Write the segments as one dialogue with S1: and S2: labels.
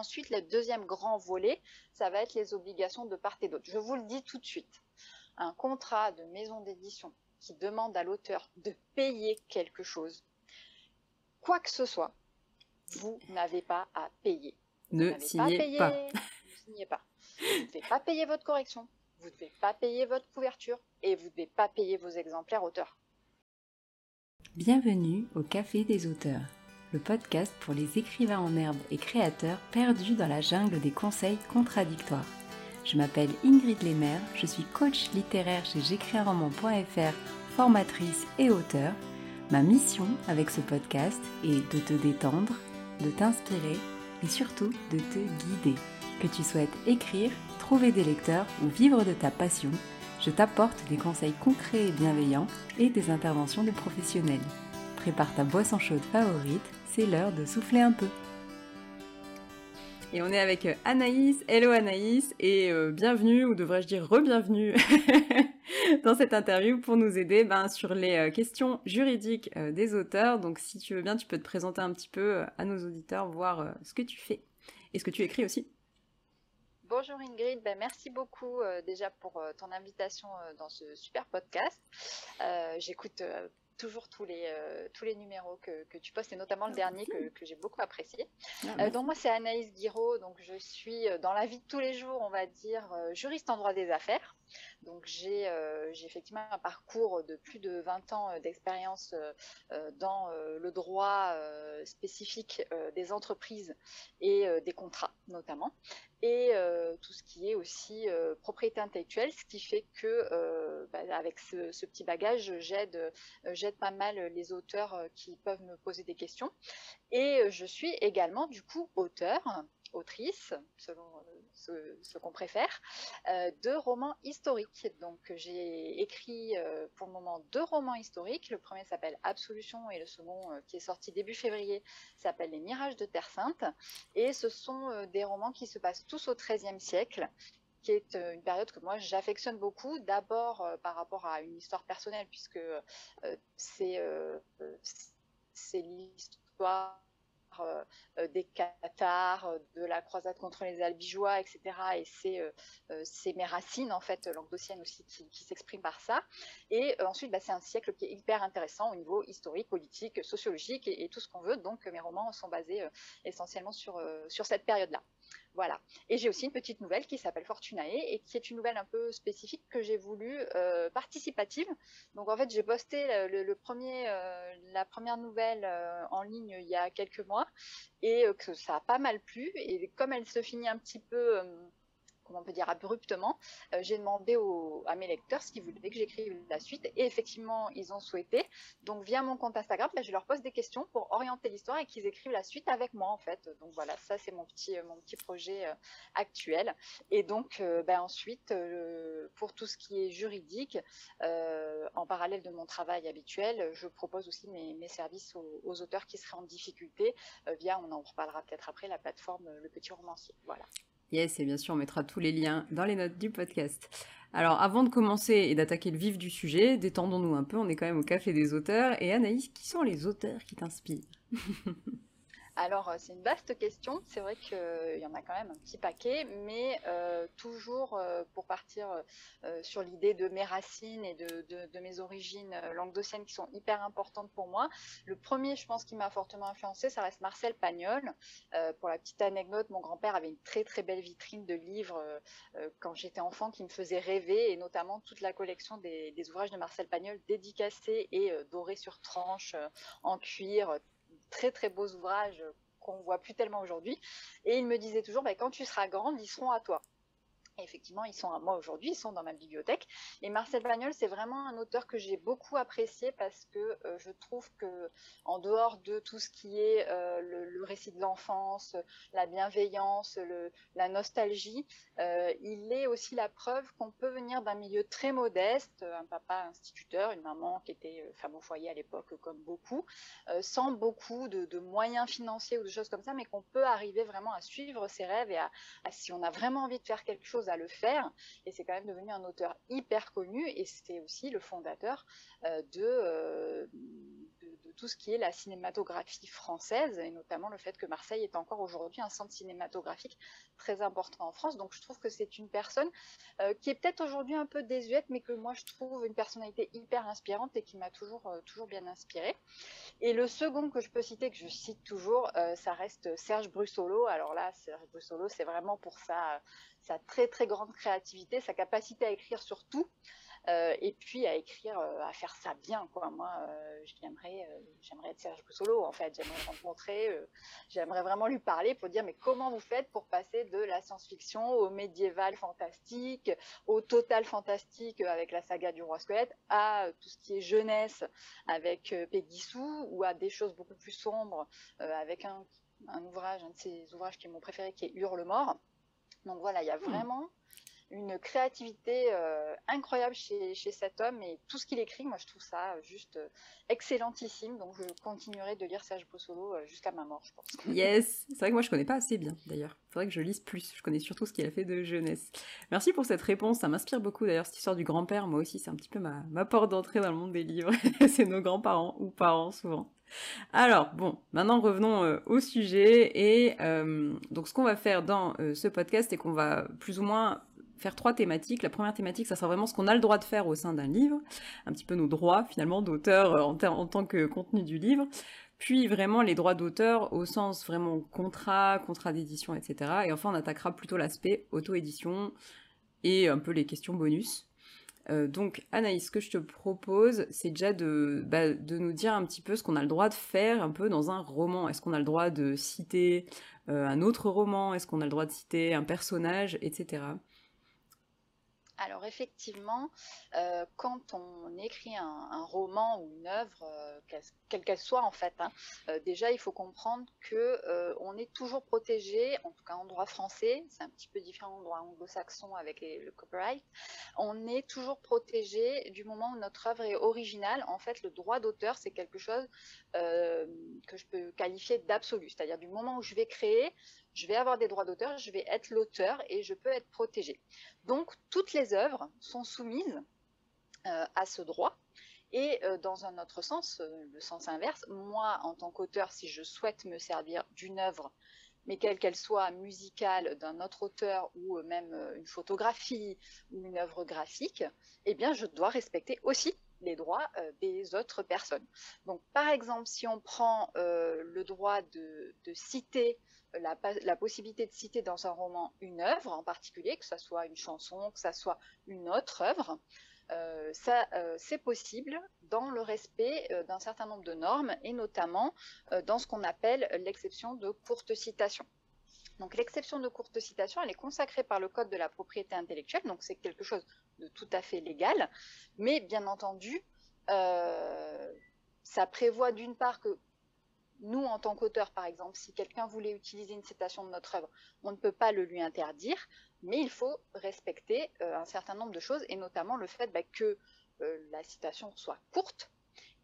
S1: Ensuite, le deuxième grand volet, ça va être les obligations de part et d'autre. Je vous le dis tout de suite. Un contrat de maison d'édition qui demande à l'auteur de payer quelque chose, quoi que ce soit, vous n'avez pas à payer.
S2: ne signez pas,
S1: Ne signez pas. Vous ne devez pas payer votre correction, vous ne devez pas payer votre couverture et vous ne devez pas payer vos exemplaires auteurs.
S2: Bienvenue au Café des auteurs, le podcast pour les écrivains en herbe et créateurs perdus dans la jungle des conseils contradictoires. Je m'appelle Ingrid Lemaire, je suis coach littéraire chez j'écrisunroman.fr, formatrice et auteur. Ma mission avec ce podcast est de te détendre, de t'inspirer et surtout de te guider. Que tu souhaites écrire, trouver des lecteurs ou vivre de ta passion, je t'apporte des conseils concrets et bienveillants et des interventions de professionnels. Prépare ta boisson chaude favorite, c'est l'heure de souffler un peu. Et on est avec euh, Anaïs. Hello Anaïs et euh, bienvenue, ou devrais-je dire re-bienvenue, dans cette interview pour nous aider ben, sur les euh, questions juridiques des auteurs. Donc si tu veux bien, tu peux te présenter un petit peu à nos auditeurs, voir ce que tu fais et ce que tu écris aussi.
S1: Bonjour Ingrid, ben, merci beaucoup déjà pour ton invitation dans ce super podcast. J'écoute toujours tous les, euh, tous les numéros que, que, tu postes, et notamment le dernier que, que j'ai beaucoup apprécié. Ah, euh, donc moi, c'est Anaïs Guiraud, donc je suis euh, dans la vie de tous les jours, on va dire, juriste en droit des affaires. Donc j'ai effectivement un parcours de plus de 20 ans d'expérience dans le droit spécifique des entreprises et des contrats notamment et tout ce qui est aussi propriété intellectuelle, ce qui fait que bah, avec ce, ce, petit bagage, j'aide j'aide pas mal les auteurs qui peuvent me poser des questions. Et je suis également du coup auteur autrice, selon euh, ce, qu'on préfère, euh, de romans historiques. Donc j'ai écrit euh, pour le moment deux romans historiques. Le premier s'appelle Absolution et le second, qui est sorti début février, s'appelle Les Mirages de Terre Sainte. Et ce sont des romans qui se passent tous au XIIIe siècle qui est une période que moi j'affectionne beaucoup, d'abord par rapport à une histoire personnelle, puisque c'est l'histoire euh, euh, des cathares, euh, de la croisade contre les albigeois, etc. Et c'est mes racines, en fait, languedociennes aussi, qui, s'expriment par ça. Et ensuite, bah, c'est un siècle qui est hyper intéressant au niveau historique, politique, sociologique et, tout ce qu'on veut. Donc, mes romans sont basés essentiellement sur, sur cette période-là. Voilà. Et j'ai aussi une petite nouvelle qui s'appelle Fortunae et qui est une nouvelle un peu spécifique que j'ai voulu euh, participative. Donc en fait, j'ai posté euh, la première nouvelle euh, en ligne il y a quelques mois et que ça a pas mal plu. Et comme elle se finit un petit peu on peut dire, abruptement, euh, j'ai demandé à mes lecteurs ce qu'ils voulaient que j'écrive la suite. Et effectivement, ils ont souhaité. Donc, via mon compte Instagram, bah, je leur pose des questions pour orienter l'histoire et qu'ils écrivent la suite avec moi, en fait. Donc, voilà, ça, c'est mon petit, mon petit projet euh, actuel. Et donc, euh, bah, ensuite, pour tout ce qui est juridique, en parallèle de mon travail habituel, je propose aussi mes, services aux, aux, auteurs qui seraient en difficulté via, on en reparlera peut-être après, la plateforme Le Petit Romancier. Voilà.
S2: Yes, et bien sûr, on mettra tous les liens dans les notes du podcast. Alors, avant de commencer et d'attaquer le vif du sujet, détendons-nous un peu, on est quand même au café des auteurs. Et Anaïs, qui sont les auteurs qui t'inspirent?
S1: Alors, euh, c'est une vaste question. C'est vrai qu'il euh, y en a quand même un petit paquet, mais euh, toujours pour partir sur l'idée de mes racines et de, mes origines languedociennes qui sont hyper importantes pour moi. Le premier, je pense, qui m'a fortement influencé, ça reste Marcel Pagnol. pour la petite anecdote, mon grand-père avait une très très belle vitrine de livres quand j'étais enfant qui me faisait rêver, et notamment toute la collection des, ouvrages de Marcel Pagnol dédicacés et dorés sur tranche en cuir très très beaux ouvrages qu'on voit plus tellement aujourd'hui. Et il me disait toujours, bah, quand tu seras grande, ils seront à toi effectivement, ils sont à moi aujourd'hui, ils sont dans ma bibliothèque. Et Marcel Pagnol, c'est vraiment un auteur que j'ai beaucoup apprécié parce que euh, je trouve que, en dehors de tout ce qui est euh, le, récit de l'enfance, la bienveillance, la nostalgie, euh, il est aussi la preuve qu'on peut venir d'un milieu très modeste, un papa instituteur, une maman qui était femme au foyer à l'époque, comme beaucoup, sans beaucoup de, moyens financiers ou de choses comme ça, mais qu'on peut arriver vraiment à suivre ses rêves et à, si on a vraiment envie de faire quelque chose, le faire. Et c'est quand même devenu un auteur hyper connu et c'est aussi le fondateur euh, de, euh, tout ce qui est la cinématographie française, et notamment le fait que Marseille est encore aujourd'hui un centre cinématographique très important en France. Donc je trouve que c'est une personne euh, qui est peut-être aujourd'hui un peu désuète, mais que moi je trouve une personnalité hyper inspirante et qui m'a toujours, euh, toujours bien inspirée. Et le second que je peux citer, que je cite toujours, ça reste Serge Brussolo. Alors là, Serge Brussolo, c'est vraiment pour sa, sa très très grande créativité, sa capacité à écrire sur tout. Euh, et puis à écrire, euh, à faire ça bien, quoi. Moi, euh, j'aimerais, j'aimerais être Serge Poussolo, en fait. J'aimerais rencontrer, j'aimerais vraiment lui parler pour dire, mais comment vous faites pour passer de la science-fiction au médiéval fantastique, au total fantastique avec la saga du roi squelette, à tout ce qui est jeunesse avec Peggy Sue, ou à des choses beaucoup plus sombres avec un, un ouvrage, un de ses ouvrages qui est mon préféré, qui est Hurle-mort. Donc voilà, il y a hmm. vraiment une créativité euh, incroyable chez, cet homme et tout ce qu'il écrit, moi je trouve ça juste euh, excellentissime. Donc je continuerai de lire Serge Possolo euh, jusqu'à ma mort, je pense.
S2: Yes, c'est vrai que moi je connais pas assez bien d'ailleurs. Il faudrait que je lise plus. Je connais surtout ce qu'il a fait de jeunesse. Merci pour cette réponse, ça m'inspire beaucoup d'ailleurs cette histoire du grand-père. Moi aussi, c'est un petit peu ma, ma porte d'entrée dans le monde des livres. c'est nos grands-parents ou parents souvent. Alors, bon, maintenant revenons au sujet. Et donc, ce qu'on va faire dans ce podcast, c'est qu'on va plus ou moins faire trois thématiques. La première thématique, ça sera vraiment ce qu'on a le droit de faire au sein d'un livre, un petit peu nos droits finalement d'auteur euh, en, tant que contenu du livre. Puis vraiment les droits d'auteur au sens vraiment contrat, contrat d'édition, etc. Et enfin, on attaquera plutôt l'aspect auto-édition et un peu les questions bonus. Euh, donc Anaïs, ce que je te propose, c'est déjà de, bah, de nous dire un petit peu ce qu'on a le droit de faire un peu dans un roman. Est-ce qu'on a le droit de citer euh, un autre roman? Est-ce qu'on a le droit de citer un personnage, etc.
S1: Alors effectivement, euh, quand on écrit un, roman ou une œuvre, euh, quelle qu'elle soit en fait, hein, euh, déjà il faut comprendre que on est toujours protégé, en tout cas en droit français, c'est un petit peu différent en droit anglo-saxon avec le copyright, on est toujours protégé du moment où notre œuvre est originale. En fait, le droit d'auteur c'est quelque chose que je peux qualifier d'absolu, c'est-à-dire du moment où je vais créer, je vais avoir des droits d'auteur, je vais être l'auteur et je peux être protégé. Donc toutes les œuvres sont soumises euh, à ce droit. Et euh, dans un autre sens, euh, le sens inverse, moi en tant qu'auteur, si je souhaite me servir d'une œuvre, mais quelle qu'elle soit musicale d'un autre auteur ou même une photographie ou une œuvre graphique, eh bien je dois respecter aussi les droits des autres personnes. Donc par exemple, si on prend le droit de citer la, possibilité de citer dans un roman une œuvre en particulier, que ce soit une chanson, que ce soit une autre œuvre, euh, euh, c'est possible dans le respect euh, d'un certain nombre de normes et notamment dans ce qu'on appelle l'exception de courte citation. Donc l'exception de courte citation, elle est consacrée par le Code de la propriété intellectuelle, donc c'est quelque chose de tout à fait légal, mais bien entendu, ça prévoit d'une part que nous, en tant qu'auteur, par exemple, si quelqu'un voulait utiliser une citation de notre œuvre, on ne peut pas le lui interdire, mais il faut respecter euh, un certain nombre de choses, et notamment le fait bah, que euh, la citation soit courte,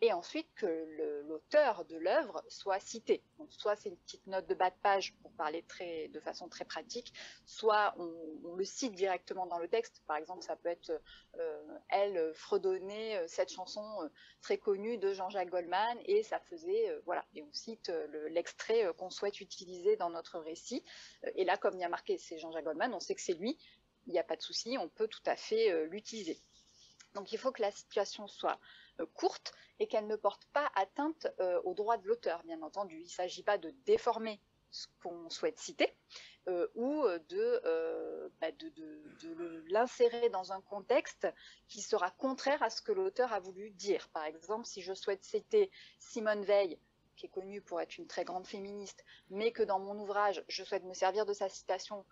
S1: et ensuite que l'auteur de l'œuvre soit cité. Soit c'est une petite note de bas de page pour parler très, de façon très pratique, soit on, le cite directement dans le texte. Par exemple, ça peut être euh, elle fredonnait euh, cette chanson euh, très connue de Jean-Jacques Goldman et ça faisait voilà et on cite l'extrait qu'on souhaite utiliser dans notre récit. Et là, comme il y a marqué c'est Jean-Jacques Goldman, on sait que c'est lui. Il n'y a pas de souci, on peut tout à fait l'utiliser. Donc il faut que la situation soit courte et qu'elle ne porte pas atteinte euh, aux droits de l'auteur, bien entendu. Il ne s'agit pas de déformer ce qu'on souhaite citer euh, ou bah, de, de, l'insérer dans un contexte qui sera contraire à ce que l'auteur a voulu dire. Par exemple, si je souhaite citer Simone Veil, qui est connue pour être une très grande féministe, mais que dans mon ouvrage, je souhaite me servir de sa citation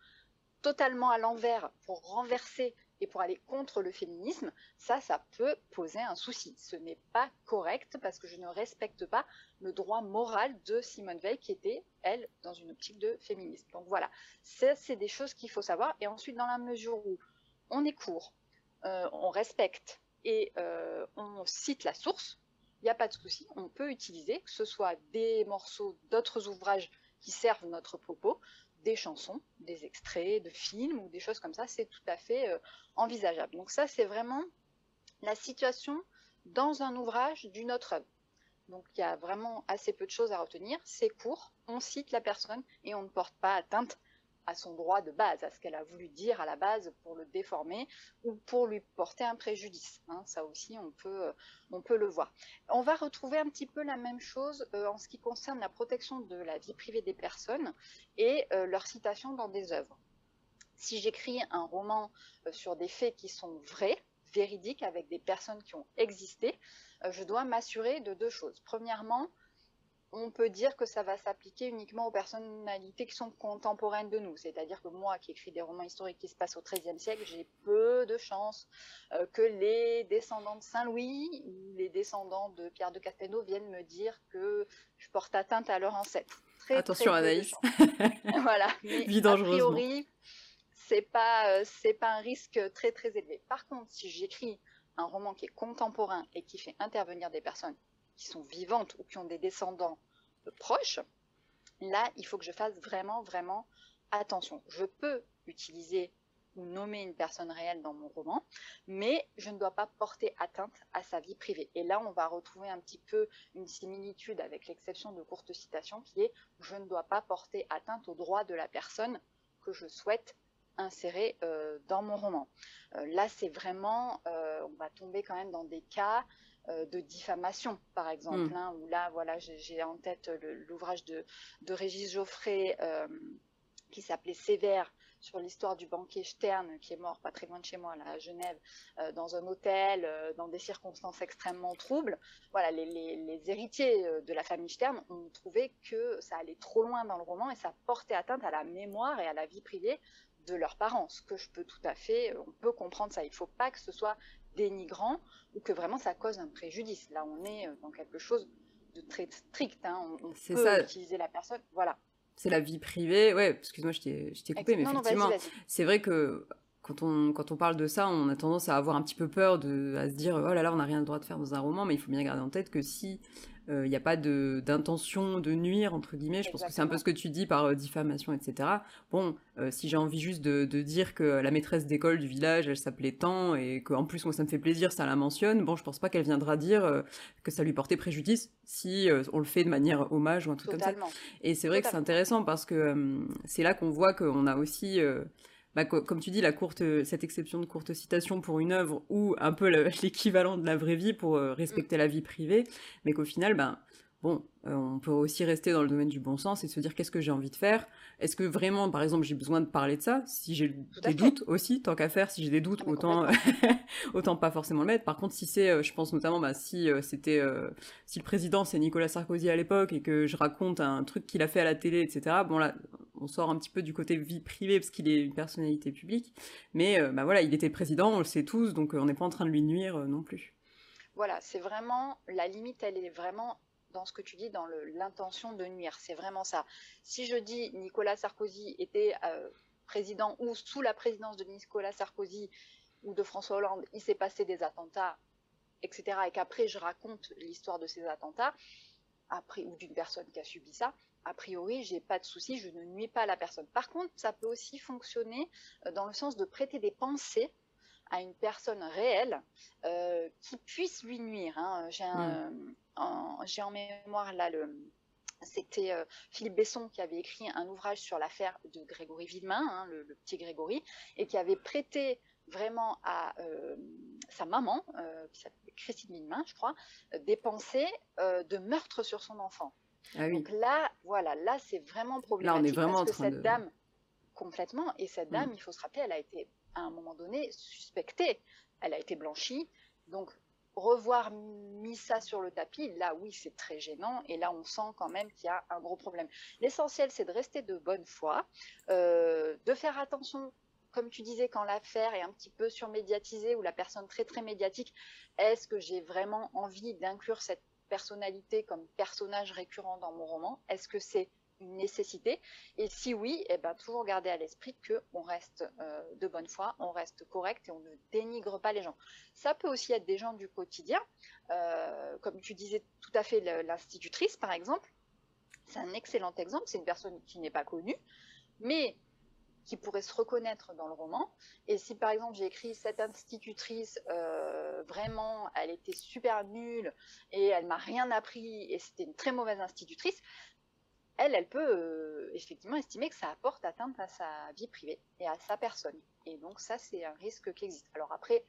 S1: totalement à l'envers pour renverser et pour aller contre le féminisme, ça, ça peut poser un souci. Ce n'est pas correct parce que je ne respecte pas le droit moral de Simone Veil qui était, elle, dans une optique de féminisme. Donc voilà, ça, c'est des choses qu'il faut savoir. Et ensuite, dans la mesure où on est court, euh, on respecte et euh, on cite la source, il n'y a pas de souci. On peut utiliser, que ce soit des morceaux d'autres ouvrages qui servent notre propos, des chansons, des extraits de films ou des choses comme ça, c'est tout à fait euh, envisageable. Donc ça, c'est vraiment la situation dans un ouvrage d'une autre œuvre. donc il y a vraiment assez peu de choses à retenir. C'est court, on cite la personne et on ne porte pas atteinte à son droit de base, à ce qu'elle a voulu dire à la base pour le déformer ou pour lui porter un préjudice. Hein. ça aussi, on peut, on peut le voir. On va retrouver un petit peu la même chose euh, en ce qui concerne la protection de la vie privée des personnes et euh, leur citation dans des œuvres. Si j'écris un roman euh, sur des faits qui sont vrais, véridiques, avec des personnes qui ont existé, je dois m'assurer de deux choses. Premièrement, on peut dire que ça va s'appliquer uniquement aux personnalités qui sont contemporaines de nous. C'est-à-dire que moi, qui écris des romans historiques qui se passent au XIIIe siècle, j'ai peu de chances euh, que les descendants de Saint-Louis ou les descendants de Pierre de Castelnau viennent me dire que je porte atteinte à leur ancêtre.
S2: Attention Anaïs.
S1: voilà. Mais a priori, c'est pas euh, c'est pas un risque très très élevé. Par contre, si j'écris un roman qui est contemporain et qui fait intervenir des personnes qui sont vivantes ou qui ont des descendants proches, là, il faut que je fasse vraiment, vraiment attention. Je peux utiliser ou nommer une personne réelle dans mon roman, mais je ne dois pas porter atteinte à sa vie privée. Et là, on va retrouver un petit peu une similitude avec l'exception de courte citation qui est je ne dois pas porter atteinte aux droits de la personne que je souhaite insérer euh, dans mon roman. Euh, là, c'est vraiment, euh, on va tomber quand même dans des cas de diffamation, par exemple, mm. hein, où là, voilà, j'ai en tête l'ouvrage de, de, Régis Geoffrey euh, qui s'appelait Sévère sur l'histoire du banquier Stern qui est mort pas très loin de chez moi, là, à Genève, euh, dans un hôtel, dans des circonstances extrêmement troubles. Voilà, les, les, héritiers de la famille Stern ont trouvé que ça allait trop loin dans le roman et ça portait atteinte à la mémoire et à la vie privée de leurs parents, ce que je peux tout à fait, on peut comprendre ça. Il ne faut pas que ce soit dénigrant ou que vraiment ça cause un préjudice. Là, on est euh, dans quelque chose de très strict. Hein. On, peut ça. utiliser la personne. Voilà.
S2: C'est la vie privée. Ouais, excuse-moi, je t'ai coupé, mais effectivement, c'est vrai que quand on, quand on parle de ça, on a tendance à avoir un petit peu peur, de, à se dire oh là là, on n'a rien le droit de faire dans un roman, mais il faut bien garder en tête que si il euh, n'y a pas d'intention de, nuire, entre guillemets. Je pense que c'est un peu ce que tu dis par euh, diffamation, etc. Bon, euh, si j'ai envie juste de, dire que la maîtresse d'école du village, elle s'appelait tant, et qu'en plus, moi, ça me fait plaisir, ça la mentionne, bon, je pense pas qu'elle viendra dire que ça lui portait préjudice si on le fait de manière hommage ou un truc comme ça. Et c'est vrai que c'est intéressant parce que c'est là qu'on voit qu'on a aussi bah, comme tu dis, la courte, cette exception de courte citation pour une œuvre ou un peu l'équivalent de la vraie vie pour euh, respecter la vie privée, mais qu'au final, ben, bon, euh, on peut aussi rester dans le domaine du bon sens et se dire qu'est-ce que j'ai envie de faire? Est-ce que vraiment, par exemple, j'ai besoin de parler de ça? Si j'ai des doutes aussi, tant qu'à faire, si j'ai des doutes, ah, autant, autant pas forcément le mettre. Par contre, si c'est, euh, je pense notamment, bah, si euh, c'était, si le président c'est Nicolas Sarkozy à l'époque et que je raconte un truc qu'il a fait à la télé, etc. Bon là, on sort un petit peu du côté vie privée parce qu'il est une personnalité publique. Mais bah voilà, il était président, on le sait tous, donc on n'est pas en train de lui nuire non plus.
S1: Voilà, c'est vraiment la limite, elle est vraiment dans ce que tu dis, dans l'intention de nuire. C'est vraiment ça. Si je dis Nicolas Sarkozy était euh, président ou sous la présidence de Nicolas Sarkozy ou de François Hollande, il s'est passé des attentats, etc., et qu'après je raconte l'histoire de ces attentats, après, ou d'une personne qui a subi ça, a priori, j'ai pas de souci, je ne nuis pas la personne. Par contre, ça peut aussi fonctionner euh, dans le sens de prêter des pensées à une personne réelle euh, qui puisse lui nuire. Hein. J'ai un, j'ai en mémoire là le c'était euh, Philippe Besson qui avait écrit un ouvrage sur l'affaire de Grégory Villemain, hein, le, petit Grégory, et qui avait prêté vraiment à euh, sa maman, qui s'appelait Christine Villemain, je crois, des pensées de meurtre sur son enfant. Ah Donc là, voilà, là c'est vraiment problématique là, on est vraiment parce que cette dame, complètement, et cette dame, mm. il faut se rappeler, elle a été à un moment donné suspectée, elle a été blanchie, donc revoir mis ça sur le tapis, là oui c'est très gênant. Et là on sent quand même qu'il y a un gros problème. L'essentiel c'est de rester de bonne foi, euh, de faire attention comme tu disais, quand l'affaire est un petit peu surmédiatisée ou la personne très très médiatique, est-ce que j'ai vraiment envie d'inclure cette personnalité comme personnage récurrent dans mon roman? Est-ce que c'est une nécessité Et si oui, eh ben, toujours garder à l'esprit qu'on reste euh, de bonne foi, on reste correct et on ne dénigre pas les gens. Ça peut aussi être des gens du quotidien, euh, comme tu disais tout à fait l'institutrice par exemple. C'est un excellent exemple, c'est une personne qui n'est pas connue, mais qui pourraient se reconnaître dans le roman. Et si par exemple j'ai écrit cette institutrice, euh, vraiment, elle était super nulle et elle m'a rien appris et c'était une très mauvaise institutrice, elle, elle peut euh, effectivement estimer que ça apporte atteinte à sa vie privée et à sa personne. Et donc ça, c'est un risque qui existe. Alors après,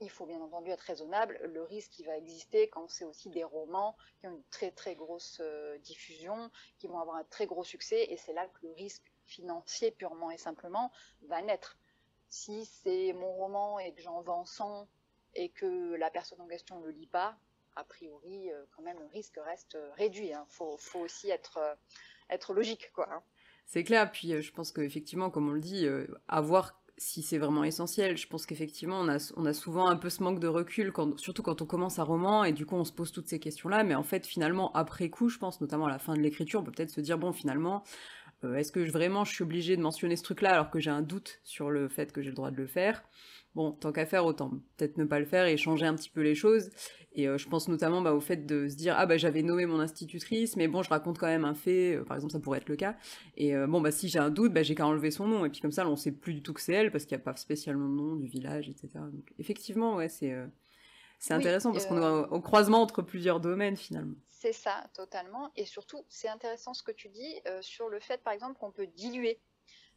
S1: il faut bien entendu être raisonnable. Le risque qui va exister quand c'est aussi des romans qui ont une très très grosse euh, diffusion, qui vont avoir un très gros succès, et c'est là que le risque financier purement et simplement va naître. Si c'est mon roman et que j'en vends 100 et que la personne en question ne le lit pas, a priori, euh, quand même, le risque reste euh, réduit. Il hein. faut, aussi être, être logique. quoi. Hein.
S2: C'est clair, puis je pense qu'effectivement, comme on le dit, avoir si c'est vraiment essentiel. Je pense qu'effectivement, on a, souvent un peu ce manque de recul, surtout quand on commence un roman, et du coup, on se pose toutes ces questions-là. Mais en fait, finalement, après coup, je pense, notamment à la fin de l'écriture, on peut peut-être se dire, bon, finalement, euh, est-ce que vraiment je suis obligé de mentionner ce truc-là alors que j'ai un doute sur le fait que j'ai le droit de le faire? Bon, tant qu'à faire, autant peut-être ne pas le faire et changer un petit peu les choses. Et euh, je pense notamment bah, au fait de se dire ah bah j'avais nommé mon institutrice, mais bon je raconte quand même un fait, euh, par exemple ça pourrait être le cas. Et bon bah si j'ai un doute, bah j'ai qu'à enlever son nom et puis comme ça on sait plus du tout que c'est elle parce qu'il n'y a pas spécialement de nom du village, etc. Donc effectivement ouais c'est c'est intéressant parce qu'on est au croisement entre plusieurs domaines finalement.
S1: C'est ça, totalement. Et surtout, c'est intéressant ce que tu dis euh, sur le fait, par exemple, qu'on peut diluer.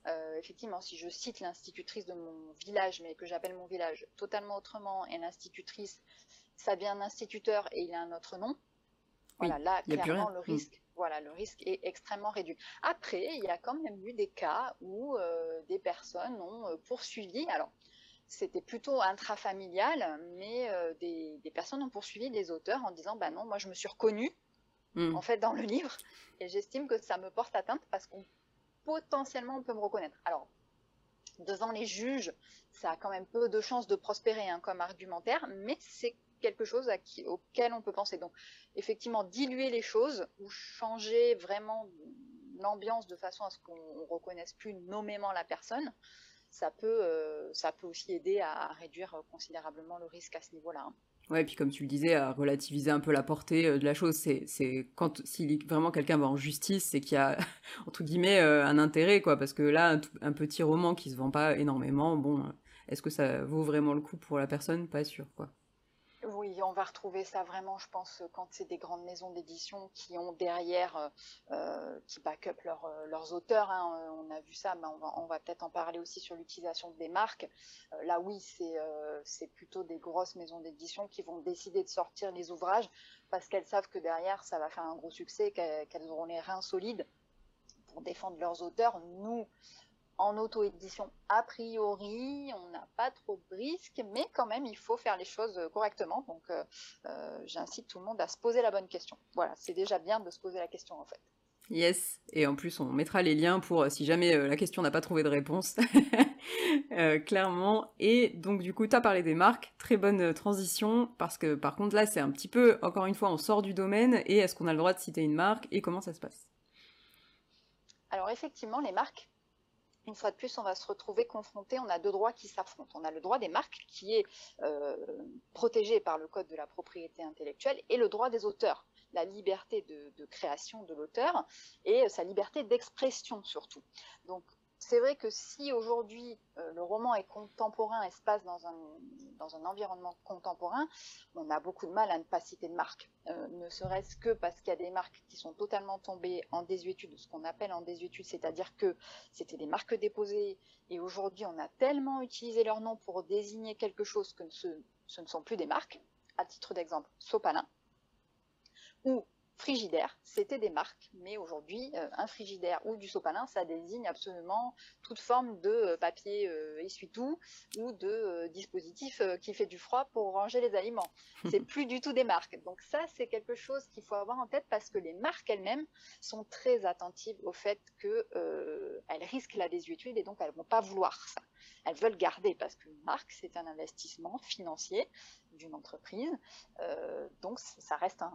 S1: Euh, effectivement, si je cite l'institutrice de mon village, mais que j'appelle mon village totalement autrement, et l'institutrice, ça vient d'instituteur et il a un autre nom, voilà, là, clairement, le hmm. risque, voilà, le risque est extrêmement réduit. Après, il y a quand même eu des cas où euh, des personnes ont poursuivi, alors, c'était plutôt intrafamilial, mais euh, des, personnes ont poursuivi les auteurs en disant bah non, moi je me suis reconnue hmm. en fait dans le livre et j'estime que ça me porte atteinte parce qu'on potentiellement on peut me reconnaître. Alors devant les juges, ça a quand même peu de chances de prospérer hein, comme argumentaire, mais c'est quelque chose auquel on peut penser. Donc effectivement diluer les choses ou changer vraiment l'ambiance de façon à ce qu'on reconnaisse plus nommément la personne ça peut, euh, aussi aider à, réduire considérablement le risque à ce niveau-là. Hein.
S2: Ouais, puis comme tu le disais, à relativiser un peu la portée euh, de la chose. C'est quand si vraiment quelqu'un va en justice, c'est qu'il y a entre guillemets euh, un intérêt, quoi. Parce que là, un, petit roman qui se vend pas énormément, bon, est-ce que ça vaut vraiment le coup pour la personne? Pas sûr, quoi.
S1: Oui, on va retrouver ça vraiment, je pense, quand c'est des grandes maisons d'édition qui ont derrière, euh, euh, qui back up euh, leurs auteurs. Hein, on a vu ça, mais on va, peut-être en parler aussi sur l'utilisation des marques. là, oui, c'est plutôt des grosses maisons d'édition qui vont décider de sortir les ouvrages parce qu'elles savent que derrière, ça va faire un gros succès, qu'elles auront les reins solides pour défendre leurs auteurs. Nous, en auto-édition, a priori, on n'a pas trop de risques, mais quand même, il faut faire les choses correctement. Donc, euh, euh, j'incite tout le monde à se poser la bonne question. Voilà, c'est déjà bien de se poser la question en fait.
S2: Yes, et en plus, on mettra les liens pour euh, si jamais la question n'a pas trouvé de réponse, clairement. Et donc, du coup, tu as parlé des marques, très bonne transition, parce que par contre, là, c'est un petit peu, encore une fois, on sort du domaine, et est-ce qu'on a le droit de citer une marque, et comment ça se passe?
S1: Alors, effectivement, les marques, une fois de plus, on va se retrouver confronté, on a deux droits qui s'affrontent. On a le droit des marques qui est euh, protégé par le Code de la propriété intellectuelle et le droit des auteurs, la liberté de, création de l'auteur et sa liberté d'expression surtout. C'est vrai que si aujourd'hui euh, le roman est contemporain et se passe dans un, dans un environnement contemporain, on a beaucoup de mal à ne pas citer de marque. Euh, ne serait-ce que parce qu'il y a des marques qui sont totalement tombées en désuétude, ce qu'on appelle en désuétude, c'est-à-dire que c'était des marques déposées et aujourd'hui on a tellement utilisé leur nom pour désigner quelque chose que ce, ce ne sont plus des marques. À titre d'exemple, Sopalin, ou frigidaire, c'était des marques, mais aujourd'hui, euh, un frigidaire ou du sopalin, ça désigne absolument toute forme de euh, papier euh, essuie-tout ou de dispositif qui fait du froid pour ranger les aliments. C'est plus du tout des marques. Donc ça, c'est quelque chose qu'il faut avoir en tête parce que les marques elles-mêmes sont très attentives au fait qu'elles risquent la désuétude et donc elles vont pas vouloir ça. Elles veulent garder parce qu'une marque, c'est un investissement financier d'une entreprise. donc ça reste un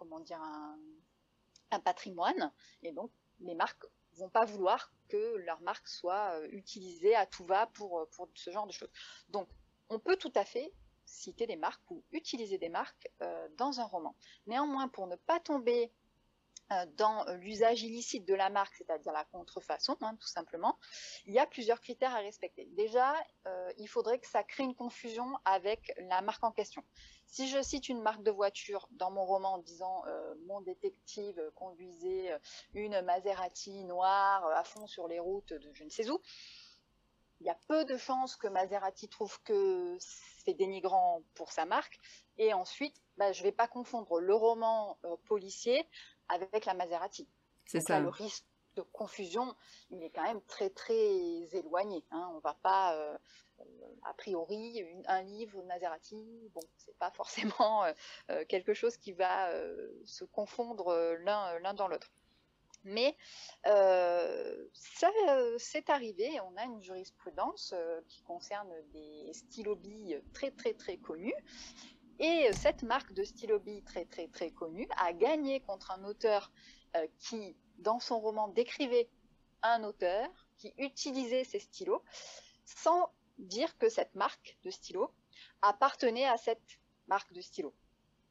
S1: comment dire, un, patrimoine. Et donc, les marques vont pas vouloir que leur marque soit euh, utilisée à tout va pour, euh, pour ce genre de choses. Donc, on peut tout à fait citer des marques ou utiliser des marques euh, dans un roman. Néanmoins, pour ne pas tomber dans l'usage illicite de la marque, c'est-à-dire la contrefaçon, hein, tout simplement, il y a plusieurs critères à respecter. Déjà, euh, il faudrait que ça crée une confusion avec la marque en question. Si je cite une marque de voiture dans mon roman en disant euh, mon détective conduisait une Maserati noire à fond sur les routes de je ne sais où, il y a peu de chances que Maserati trouve que c'est dénigrant pour sa marque. Et ensuite, bah, je ne vais pas confondre le roman policier avec la Maserati. C'est ça. le risque de confusion, il est quand même très très éloigné. Hein. On va pas, euh, a priori, un livre Maserati, bon, c'est pas forcément euh, euh, quelque chose qui va se confondre l'un dans l'autre. Mais ça, c'est arrivé. On a une jurisprudence qui concerne des stylobies très très très connus et cette marque de stylo très très très connue a gagné contre un auteur euh, qui, dans son roman, décrivait un auteur qui utilisait ces stylos sans dire que cette marque de stylo appartenait à cette marque de stylo.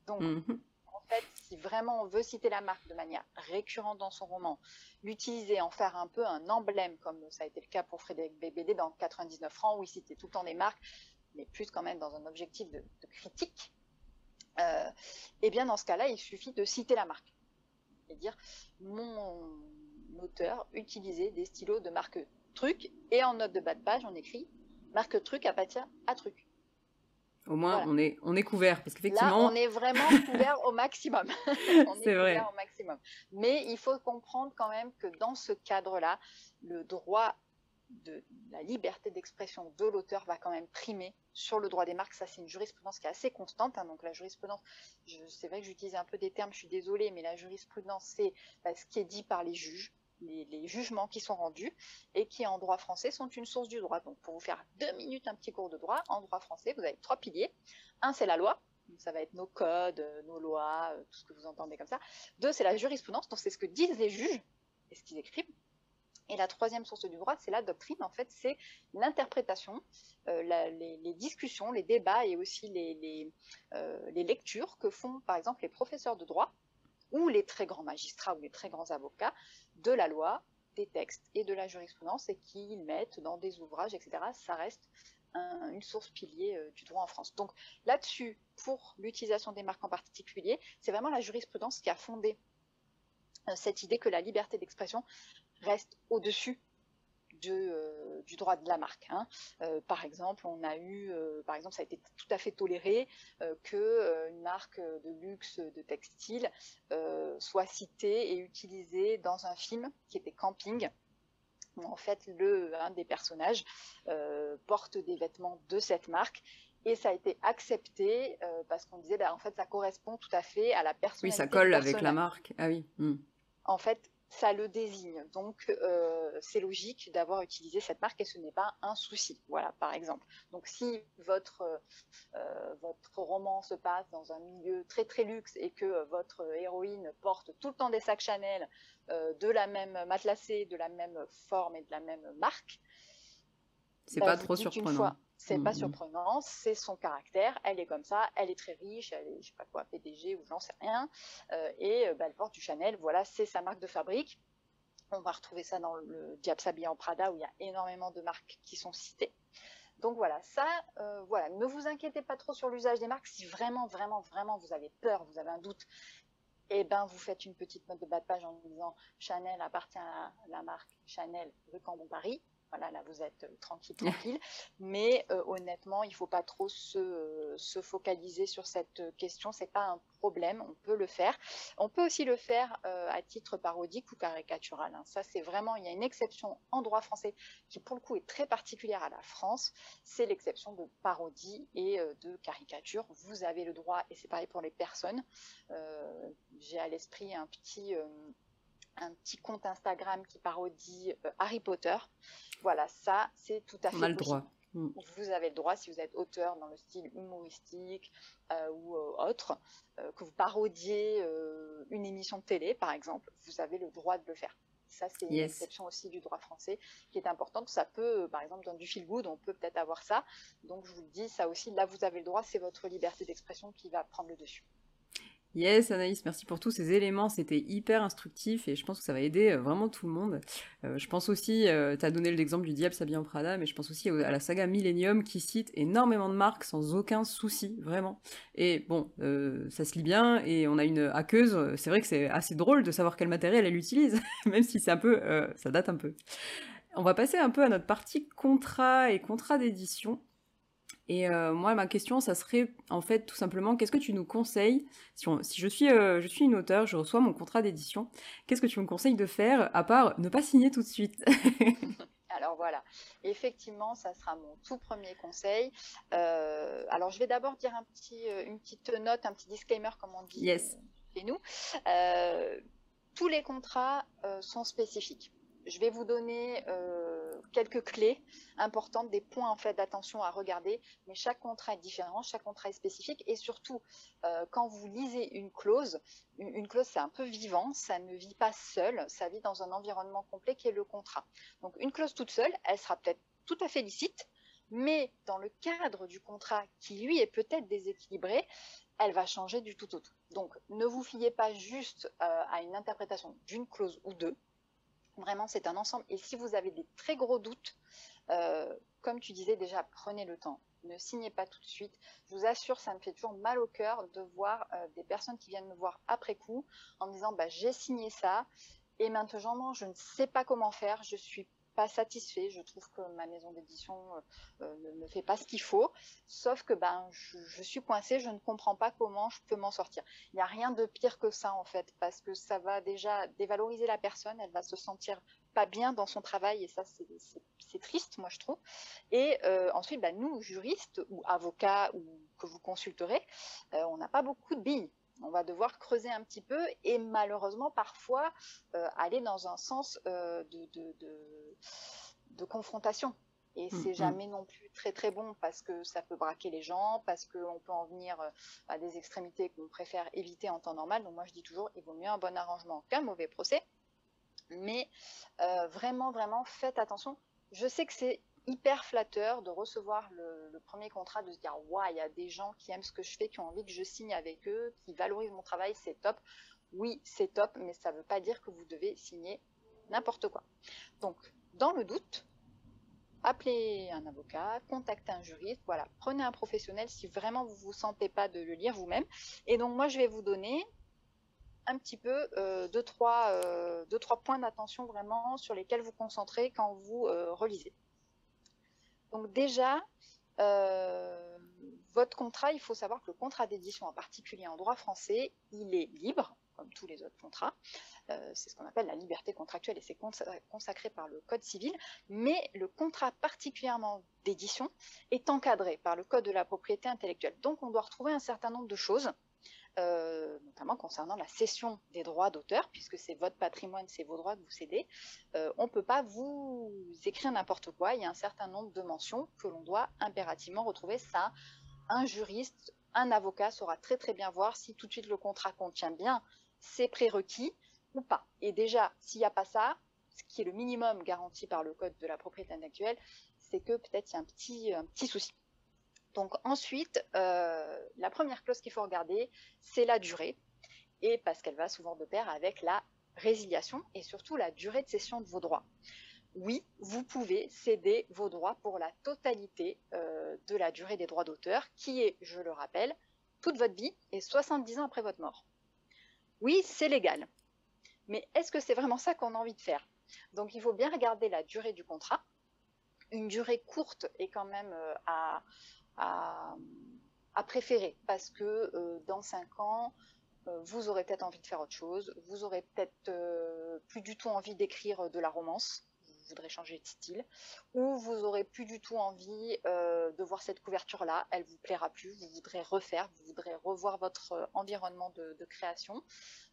S1: Donc, mhm. en fait, si vraiment on veut citer la marque de manière récurrente dans son roman, l'utiliser, en faire un peu un emblème, comme ça a été le cas pour Frédéric Bébédé dans 99 francs, où il citait tout le temps des marques, mais plus quand même dans un objectif de critique, euh, eh bien dans ce cas-là, il suffit de citer la marque et dire mon auteur utilisait des stylos de marque truc et en note de bas de page on écrit marque truc appartient à truc.
S2: Au moins, on, est, on est couvert. Parce qu'effectivement.
S1: On est vraiment couvert au maximum.
S2: C'est vrai.
S1: Au maximum. Mais il faut comprendre quand même que dans ce cadre-là, le droit de la liberté d'expression de l'auteur va quand même primer sur le droit des marques. Ça, c'est une jurisprudence qui est assez constante. Hein. donc la jurisprudence, c'est vrai que j'utilise un peu des termes, je suis désolée, mais la jurisprudence, c'est bah, ce qui est dit par les juges, les, jugements qui sont rendus et qui en droit français sont une source du droit. Donc pour vous faire deux minutes un petit cours de droit, en droit français, vous avez trois piliers. Un, c'est la loi. ça va être nos codes, nos lois, euh, tout ce que vous entendez comme ça. Deux, c'est la jurisprudence. Donc c'est ce que disent les juges et ce qu'ils écrivent. Et la troisième source du droit, c'est la doctrine. En fait, c'est l'interprétation, euh, les, discussions, les débats et aussi euh, les, lectures que font, par exemple, les professeurs de droit ou les très grands magistrats ou les très grands avocats de la loi, des textes et de la jurisprudence et qui mettent dans des ouvrages, etc. Ça reste une source pilier euh, du droit en France. Donc là-dessus, pour l'utilisation des marques en particulier, c'est vraiment la jurisprudence qui a fondé cette idée que la liberté d'expression reste au-dessus euh, du droit de la marque. Hein. Euh, par exemple, on a eu, euh, par exemple, ça a été tout à fait toléré que une marque de luxe de textile soit citée et utilisée dans un film qui était Camping, où en fait le un des personnages porte des vêtements de cette marque et ça a été accepté parce qu'on disait bah, en fait ça correspond tout à fait à la personnalité.
S2: Oui, ça colle avec la marque. Ah oui.
S1: Hmm. En fait, ça le désigne. Donc, euh, c'est logique d'avoir utilisé cette marque et ce n'est pas un souci. Voilà, par exemple. Donc, si votre, euh, votre roman se passe dans un milieu très très luxe et que votre héroïne porte tout le temps des sacs Chanel euh, de la même matelassée, de la même forme et de la même marque,
S2: c'est pas bah, trop surprenant.
S1: C'est pas mm, mm. surprenant, c'est son caractère, elle est comme ça, elle est très riche, elle est, je sais pas quoi, PDG ou j'en sais rien, euh, et euh, bah, elle porte du Chanel, voilà, c'est sa marque de fabrique. On va retrouver ça dans le Diable s'habille en Prada où il y a énormément de marques qui sont citées. Donc voilà, ça, euh, voilà, ne vous inquiétez pas trop sur l'usage des marques. Si vraiment, vraiment, vraiment vous avez peur, vous avez un doute, eh ben vous faites une petite note de bas de page en disant Chanel appartient à la marque Chanel de Cambon Paris voilà, là vous êtes euh, tranquille, tranquille. Mais euh, honnêtement, il ne faut pas trop se, se, focaliser sur cette question. C'est pas un problème, on peut le faire. On peut aussi le faire euh, à titre parodique ou caricatural. Hein. Ça, c'est vraiment, il y a une exception en droit français qui, pour le coup, est très particulière à la France. C'est l'exception de parodie et de caricature. Vous avez le droit, et c'est pareil pour les personnes. J'ai à l'esprit un petit un petit compte Instagram qui parodie Harry Potter. Voilà, ça, c'est tout à fait.
S2: On a le droit.
S1: Mm. Vous avez le droit, si vous êtes auteur dans le style humoristique euh, ou euh, autre, euh, que vous parodiez une émission de télé, par exemple, vous avez le droit de le faire. Ça, c'est une exception aussi du droit français qui est importante. Ça peut, par exemple, dans du feel good, on peut peut-être avoir ça. Donc, je vous le dis, ça aussi, là, vous avez le droit, c'est votre liberté d'expression qui va prendre le dessus.
S2: Yes, Anaïs, merci pour tous ces éléments. C'était hyper instructif et je pense que ça va aider euh, vraiment tout le monde. Euh, je pense aussi, euh, tu as donné l'exemple du diable s'habille en Prada, mais je pense aussi à la saga Millennium qui cite énormément de marques sans aucun souci, vraiment. Et bon, ça se lit bien et on a une hackeuse. C'est vrai que c'est assez drôle de savoir quel matériel elle utilise, même si c'est un peu, ça date un peu. On va passer un peu à notre partie contrat et contrat d'édition. Et euh, moi, ma question, ça serait en fait tout simplement, qu'est-ce que tu nous conseilles si, je, suis, euh, je suis une auteure, je reçois mon contrat d'édition, qu'est-ce que tu me conseilles de faire à part ne pas signer tout de suite?
S1: Alors voilà, effectivement, ça sera mon tout premier conseil. Euh, alors je vais d'abord dire un petit, une petite note, un petit disclaimer, comme on dit
S2: yes.
S1: chez nous. tous les contrats sont spécifiques je vais vous donner quelques clés importantes, des points en fait d'attention à regarder. Mais chaque contrat est différent, chaque contrat est spécifique, et surtout euh, quand vous lisez une clause, une, clause c'est un peu vivant, ça ne vit pas seul, ça vit dans un environnement complet qui est le contrat. Donc une clause toute seule, elle sera peut-être tout à fait licite, mais dans le cadre du contrat qui lui est peut-être déséquilibré, elle va changer du tout au tout. Donc ne vous fiez pas juste euh, à une interprétation d'une clause ou deux Vraiment, c'est un ensemble. Et si vous avez des très gros doutes, euh, comme tu disais déjà, prenez le temps. Ne signez pas tout de suite. Je vous assure, ça me fait toujours mal au cœur de voir euh, des personnes qui viennent me voir après coup en me disant bah, j'ai signé ça et maintenant je ne sais pas comment faire, je suis satisfait. Je trouve que ma maison d'édition euh, euh, ne fait pas ce qu'il faut. Sauf que ben, je, suis coincée, je ne comprends pas comment je peux m'en sortir. Il n'y a rien de pire que ça en fait, parce que ça va déjà dévaloriser la personne, elle va se sentir pas bien dans son travail et ça c'est triste moi je trouve. Et euh, ensuite, ben, nous juristes ou avocats ou que vous consulterez, on n'a pas beaucoup de billes on va devoir creuser un petit peu et malheureusement parfois euh, aller dans un sens euh, de, confrontation. Et mm, c'est mm. jamais non plus très très bon parce que ça peut braquer les gens, parce qu'on peut en venir euh, à des extrémités qu'on préfère éviter en temps normal. Donc moi je dis toujours, il vaut mieux un bon arrangement qu'un mauvais procès. Mais vraiment, vraiment, faites attention. Je sais que c'est hyper flatteur de recevoir le, premier contrat, de se dire waouh, il y a des gens qui aiment ce que je fais, qui ont envie que je signe avec eux, qui valorisent mon travail, c'est top. Oui, c'est top, mais ça ne veut pas dire que vous devez signer n'importe quoi. Donc, dans le doute, appelez un avocat, contactez un juriste, voilà, prenez un professionnel si vraiment vous ne vous sentez pas de le lire vous-même. Et donc, moi, je vais vous donner un petit peu euh, deux, trois, euh, deux, trois points d'attention vraiment sur lesquels vous concentrez quand vous euh, relisez. Donc déjà, euh, votre contrat, il faut savoir que le contrat d'édition en particulier en droit français, il est libre, comme tous les autres contrats. Euh, c'est ce qu'on appelle la liberté contractuelle et c'est consacré par le Code civil. Mais le contrat particulièrement d'édition est encadré par le Code de la propriété intellectuelle. Donc on doit retrouver un certain nombre de choses euh, notamment concernant la cession des droits d'auteur, puisque c'est votre patrimoine, c'est vos droits que vous cédez, euh, on ne peut pas vous écrire n'importe quoi. Il y a un certain nombre de mentions que l'on doit impérativement retrouver. Ça, un juriste, un avocat saura très très bien voir si tout de suite le contrat contient bien ces prérequis ou pas. Et déjà, s'il n'y a pas ça, ce qui est le minimum garanti par le Code de la propriété intellectuelle, c'est que peut-être il y a un petit, un petit souci. Donc ensuite, euh, la première clause qu'il faut regarder, c'est la durée, et parce qu'elle va souvent de pair avec la résiliation et surtout la durée de cession de vos droits. Oui, vous pouvez céder vos droits pour la totalité euh, de la durée des droits d'auteur, qui est, je le rappelle, toute votre vie et 70 ans après votre mort. Oui, c'est légal. Mais est-ce que c'est vraiment ça qu'on a envie de faire? Donc il faut bien regarder la durée du contrat. Une durée courte est quand même euh, à, préférer parce que euh, dans cinq ans, euh, vous aurez peut-être envie de faire autre chose, vous aurez peut-être plus du tout envie d'écrire de la romance, vous voudrez changer de style, ou vous aurez plus du tout envie de voir cette couverture-là, elle vous plaira plus, vous voudrez refaire, vous voudrez revoir votre environnement de création.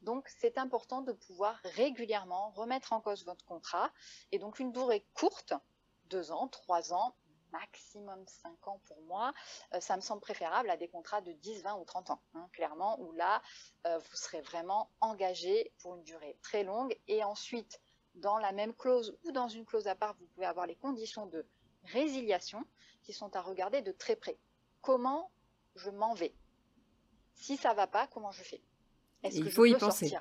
S1: Donc c'est important de pouvoir régulièrement remettre en cause votre contrat, et donc une durée courte, deux ans, trois ans, maximum 5 ans pour moi, euh, ça me semble préférable à des contrats de 10, 20 ou 30 ans, hein, clairement, où là, euh, vous serez vraiment engagé pour une durée très longue. Et ensuite, dans la même clause ou dans une clause à part, vous pouvez avoir les conditions de résiliation qui sont à regarder de très près. Comment je m'en vais? Si ça va pas, comment je fais? Il
S2: faut y penser.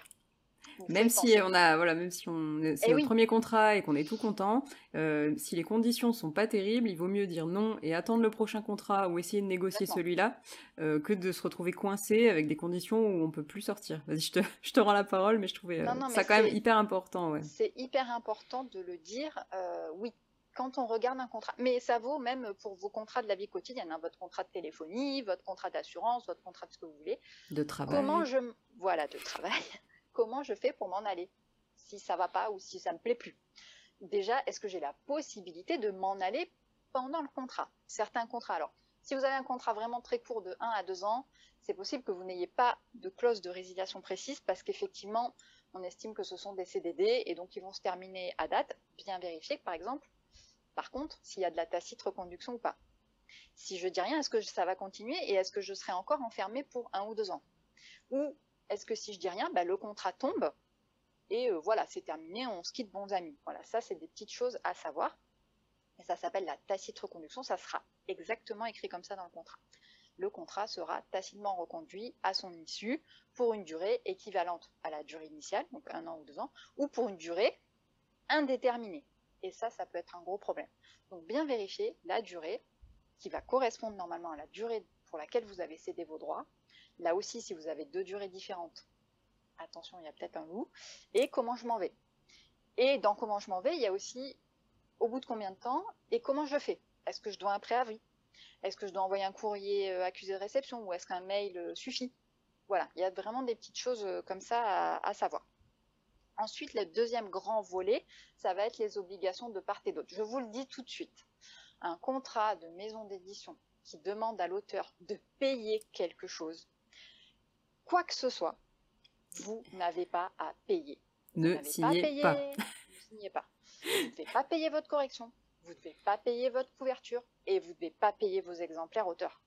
S2: Même si on a, voilà, même si on, c'est le eh premier contrat et qu'on est tout content, euh, si les conditions sont pas terribles, il vaut mieux dire non et attendre le prochain contrat ou essayer de négocier celui-là euh, que de se retrouver coincé avec des conditions où on peut plus sortir. Vas-y, je te, je te rends la parole, mais je trouvais euh, ça quand même hyper important. Ouais.
S1: C'est hyper important de le dire. oui, quand on regarde un contrat, mais ça vaut même pour vos contrats de la vie quotidienne, hein, votre contrat de téléphonie, votre contrat d'assurance, votre contrat de ce que vous voulez.
S2: De travail.
S1: Comment je, voilà, de travail comment je fais pour m'en aller si ça va pas ou si ça me plaît plus. Déjà, est-ce que j'ai la possibilité de m'en aller pendant le contrat Certains contrats, alors, si vous avez un contrat vraiment très court de 1 à 2 ans, c'est possible que vous n'ayez pas de clause de résiliation précise parce qu'effectivement, on estime que ce sont des CDD et donc ils vont se terminer à date, bien vérifier par exemple. Par contre, s'il y a de la tacite reconduction ou pas. Si je dis rien, est-ce que ça va continuer et est-ce que je serai encore enfermé pour un ou deux ans? Ou est-ce que si je dis rien, bah, le contrat tombe et euh, voilà, c'est terminé, on se quitte bons amis. Voilà, ça c'est des petites choses à savoir. Et ça s'appelle la tacite reconduction, ça sera exactement écrit comme ça dans le contrat. Le contrat sera tacitement reconduit à son issue pour une durée équivalente à la durée initiale, donc un an ou deux ans, ou pour une durée indéterminée. Et ça, ça peut être un gros problème. Donc bien vérifier la durée qui va correspondre normalement à la durée pour laquelle vous avez cédé vos droits, Là aussi, si vous avez deux durées différentes, attention, il y a peut-être un loup. Et comment je m'en vais? Et dans comment je m'en vais, il y a aussi au bout de combien de temps et comment je fais? Est-ce que je dois un préavis? Est-ce que je dois envoyer un courrier euh, accusé de réception? Ou est-ce qu'un mail euh, suffit? Voilà, il y a vraiment des petites choses euh, comme ça à, savoir. Ensuite, le deuxième grand volet, ça va être les obligations de part et d'autre. Je vous le dis tout de suite. Un contrat de maison d'édition qui demande à l'auteur de payer quelque chose, quoi que ce soit, vous n'avez pas à payer.
S2: ne signez pas,
S1: Ne signez pas. Vous ne devez pas payer votre correction, vous ne devez pas payer votre couverture et vous ne devez pas payer vos exemplaires auteurs.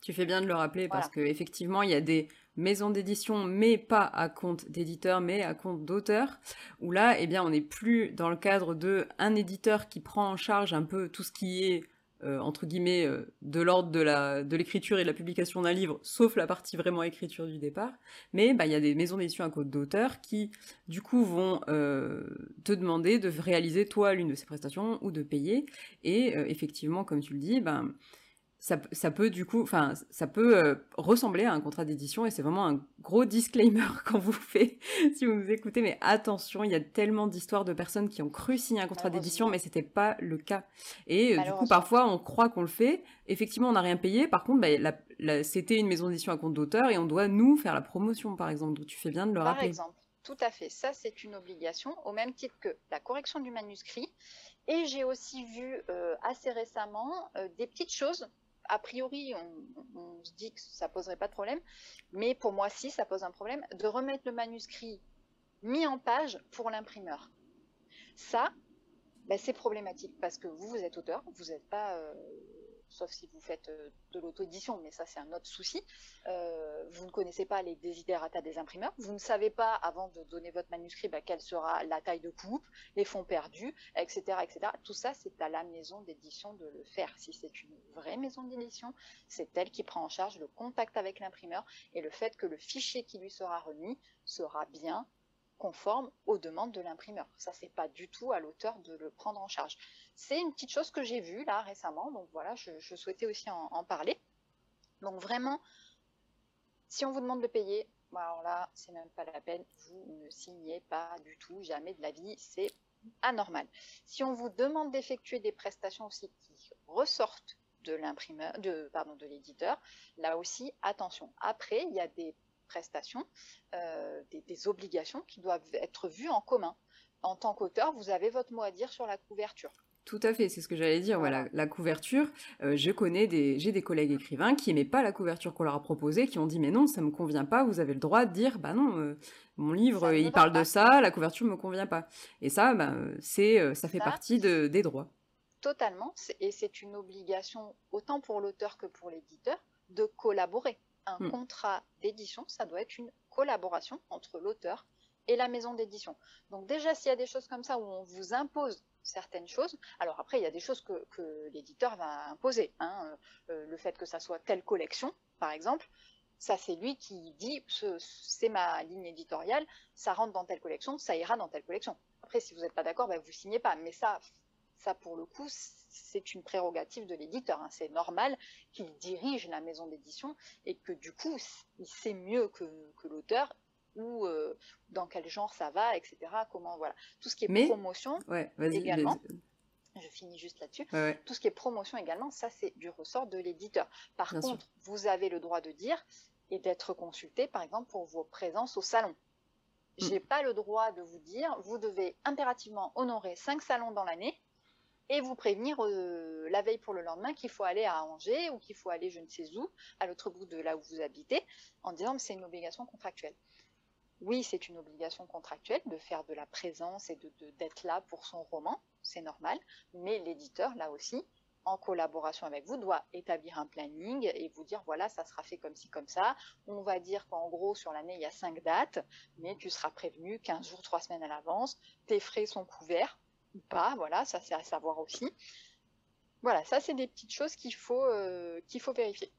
S2: Tu fais bien de le rappeler parce qu'effectivement, il y a des maisons d'édition, mais pas à compte d'éditeur, mais à compte d'auteur, où là, eh bien, on n'est plus dans le cadre de un éditeur qui prend en charge un peu tout ce qui est euh, entre guillemets, euh, de l'ordre de, l'écriture et de la publication d'un livre, sauf la partie vraiment écriture du départ. Mais bah, il y a des maisons d'édition à code d'auteur qui, du coup, vont euh, te demander de réaliser, toi, l'une de ces prestations ou de payer. Et effectivement, comme tu le dis, ben, ça, peut du coup, enfin, ça peut euh, ressembler à un contrat d'édition et c'est vraiment un gros disclaimer qu'on vous fait si vous nous écoutez. Mais attention, il y a tellement d'histoires de personnes qui ont cru signer un contrat d'édition, mais c'était pas le cas. Et euh, du coup, parfois, on croit qu'on le fait. Effectivement, on n'a rien payé. Par contre, bah, c'était une maison d'édition à compte d'auteur et on doit nous faire la promotion, par exemple. Donc, tu fais bien de le rappeler.
S1: Par exemple, tout à fait. Ça, c'est une obligation, au même titre que la correction du manuscrit. Et j'ai aussi vu euh, assez récemment des petites choses a priori, on, se dit que ça poserait pas de problème, mais pour moi, si, ça pose un problème, de remettre le manuscrit mis en page pour l'imprimeur. Ça, ben, c'est problématique parce que vous, vous êtes auteur, vous n'êtes pas euh, sauf si vous faites euh, de l'auto-édition, mais ça c'est un autre souci. Euh, vous ne connaissez pas les désidératas des imprimeurs, vous ne savez pas avant de donner votre manuscrit bah, quelle sera la taille de coupe, les fonds perdus, etc. etc. Tout ça c'est à la maison d'édition de le faire. Si c'est une vraie maison d'édition, c'est elle qui prend en charge le contact avec l'imprimeur et le fait que le fichier qui lui sera remis sera bien conforme aux demandes de l'imprimeur. Ça, c'est pas du tout à l'auteur de le prendre en charge. C'est une petite chose que j'ai vue là récemment, donc voilà, je, souhaitais aussi en, parler. Donc vraiment, si on vous demande de payer, alors là, c'est même pas la peine, vous ne signez pas du tout, jamais de la vie, c'est anormal. Si on vous demande d'effectuer des prestations aussi qui ressortent de l'imprimeur, de l'éditeur, là aussi, attention. Après, il y a des prestations, euh, des, obligations qui doivent être vues en commun. En tant qu'auteur, vous avez votre mot à dire sur la couverture.
S2: Tout à fait, c'est ce que j'allais dire. Voilà, la couverture. Euh, je connais des, j'ai des collègues écrivains qui n'aimaient pas la couverture qu'on leur a proposée, qui ont dit mais non, ça me convient pas. Vous avez le droit de dire bah non, euh, mon livre il parle de ça, la couverture me convient pas. Et ça, bah, c'est, ça fait partie de, des droits.
S1: Totalement, et c'est une obligation autant pour l'auteur que pour l'éditeur de collaborer un hmm. contrat d'édition, ça doit être une collaboration entre l'auteur et la maison d'édition. Donc déjà, s'il y a des choses comme ça où on vous impose certaines choses, alors après, il y a des choses que, l'éditeur va imposer. Hein, euh, le fait que ça soit telle collection, par exemple, Ça, c'est lui qui dit, c'est ma ligne éditoriale, ça rentre dans telle collection, ça ira dans telle collection. Après, si vous n'êtes pas d'accord, ben, vous signez pas. Mais ça, ça, pour le coup, c'est une prérogative de l'éditeur. Hein. C'est normal qu'il dirige la maison d'édition et que du coup, il sait mieux que, l'auteur ou euh, dans quel genre ça va, etc. Comment voilà. Tout ce qui est promotion également. Je finis juste là-dessus. Tout ce qui est promotion également, ça c'est du ressort de l'éditeur. Par contre, vous avez le droit de dire et d'être consulté, par exemple, pour vos présences au salon. Je mm. J'ai pas le droit de vous dire, vous devez impérativement honorer cinq salons dans l'année et vous prévenir euh, la veille pour le lendemain qu'il faut aller à Angers ou qu'il faut aller je ne sais où, à l'autre bout de là où vous habitez, en disant que c'est une obligation contractuelle. Oui, c'est une obligation contractuelle de faire de la présence et d'être là pour son roman, c'est normal, mais l'éditeur, là aussi, en collaboration avec vous, doit établir un planning et vous dire voilà, ça sera fait comme ci, comme ça. On va dire qu'en gros, sur l'année, il y a cinq dates, mais tu seras prévenu 15 jours, 3 semaines à l'avance, tes frais sont couverts, ou pas, voilà, ça c'est à savoir aussi. Voilà, ça c'est des petites choses qu'il faut, euh, qu'il faut vérifier.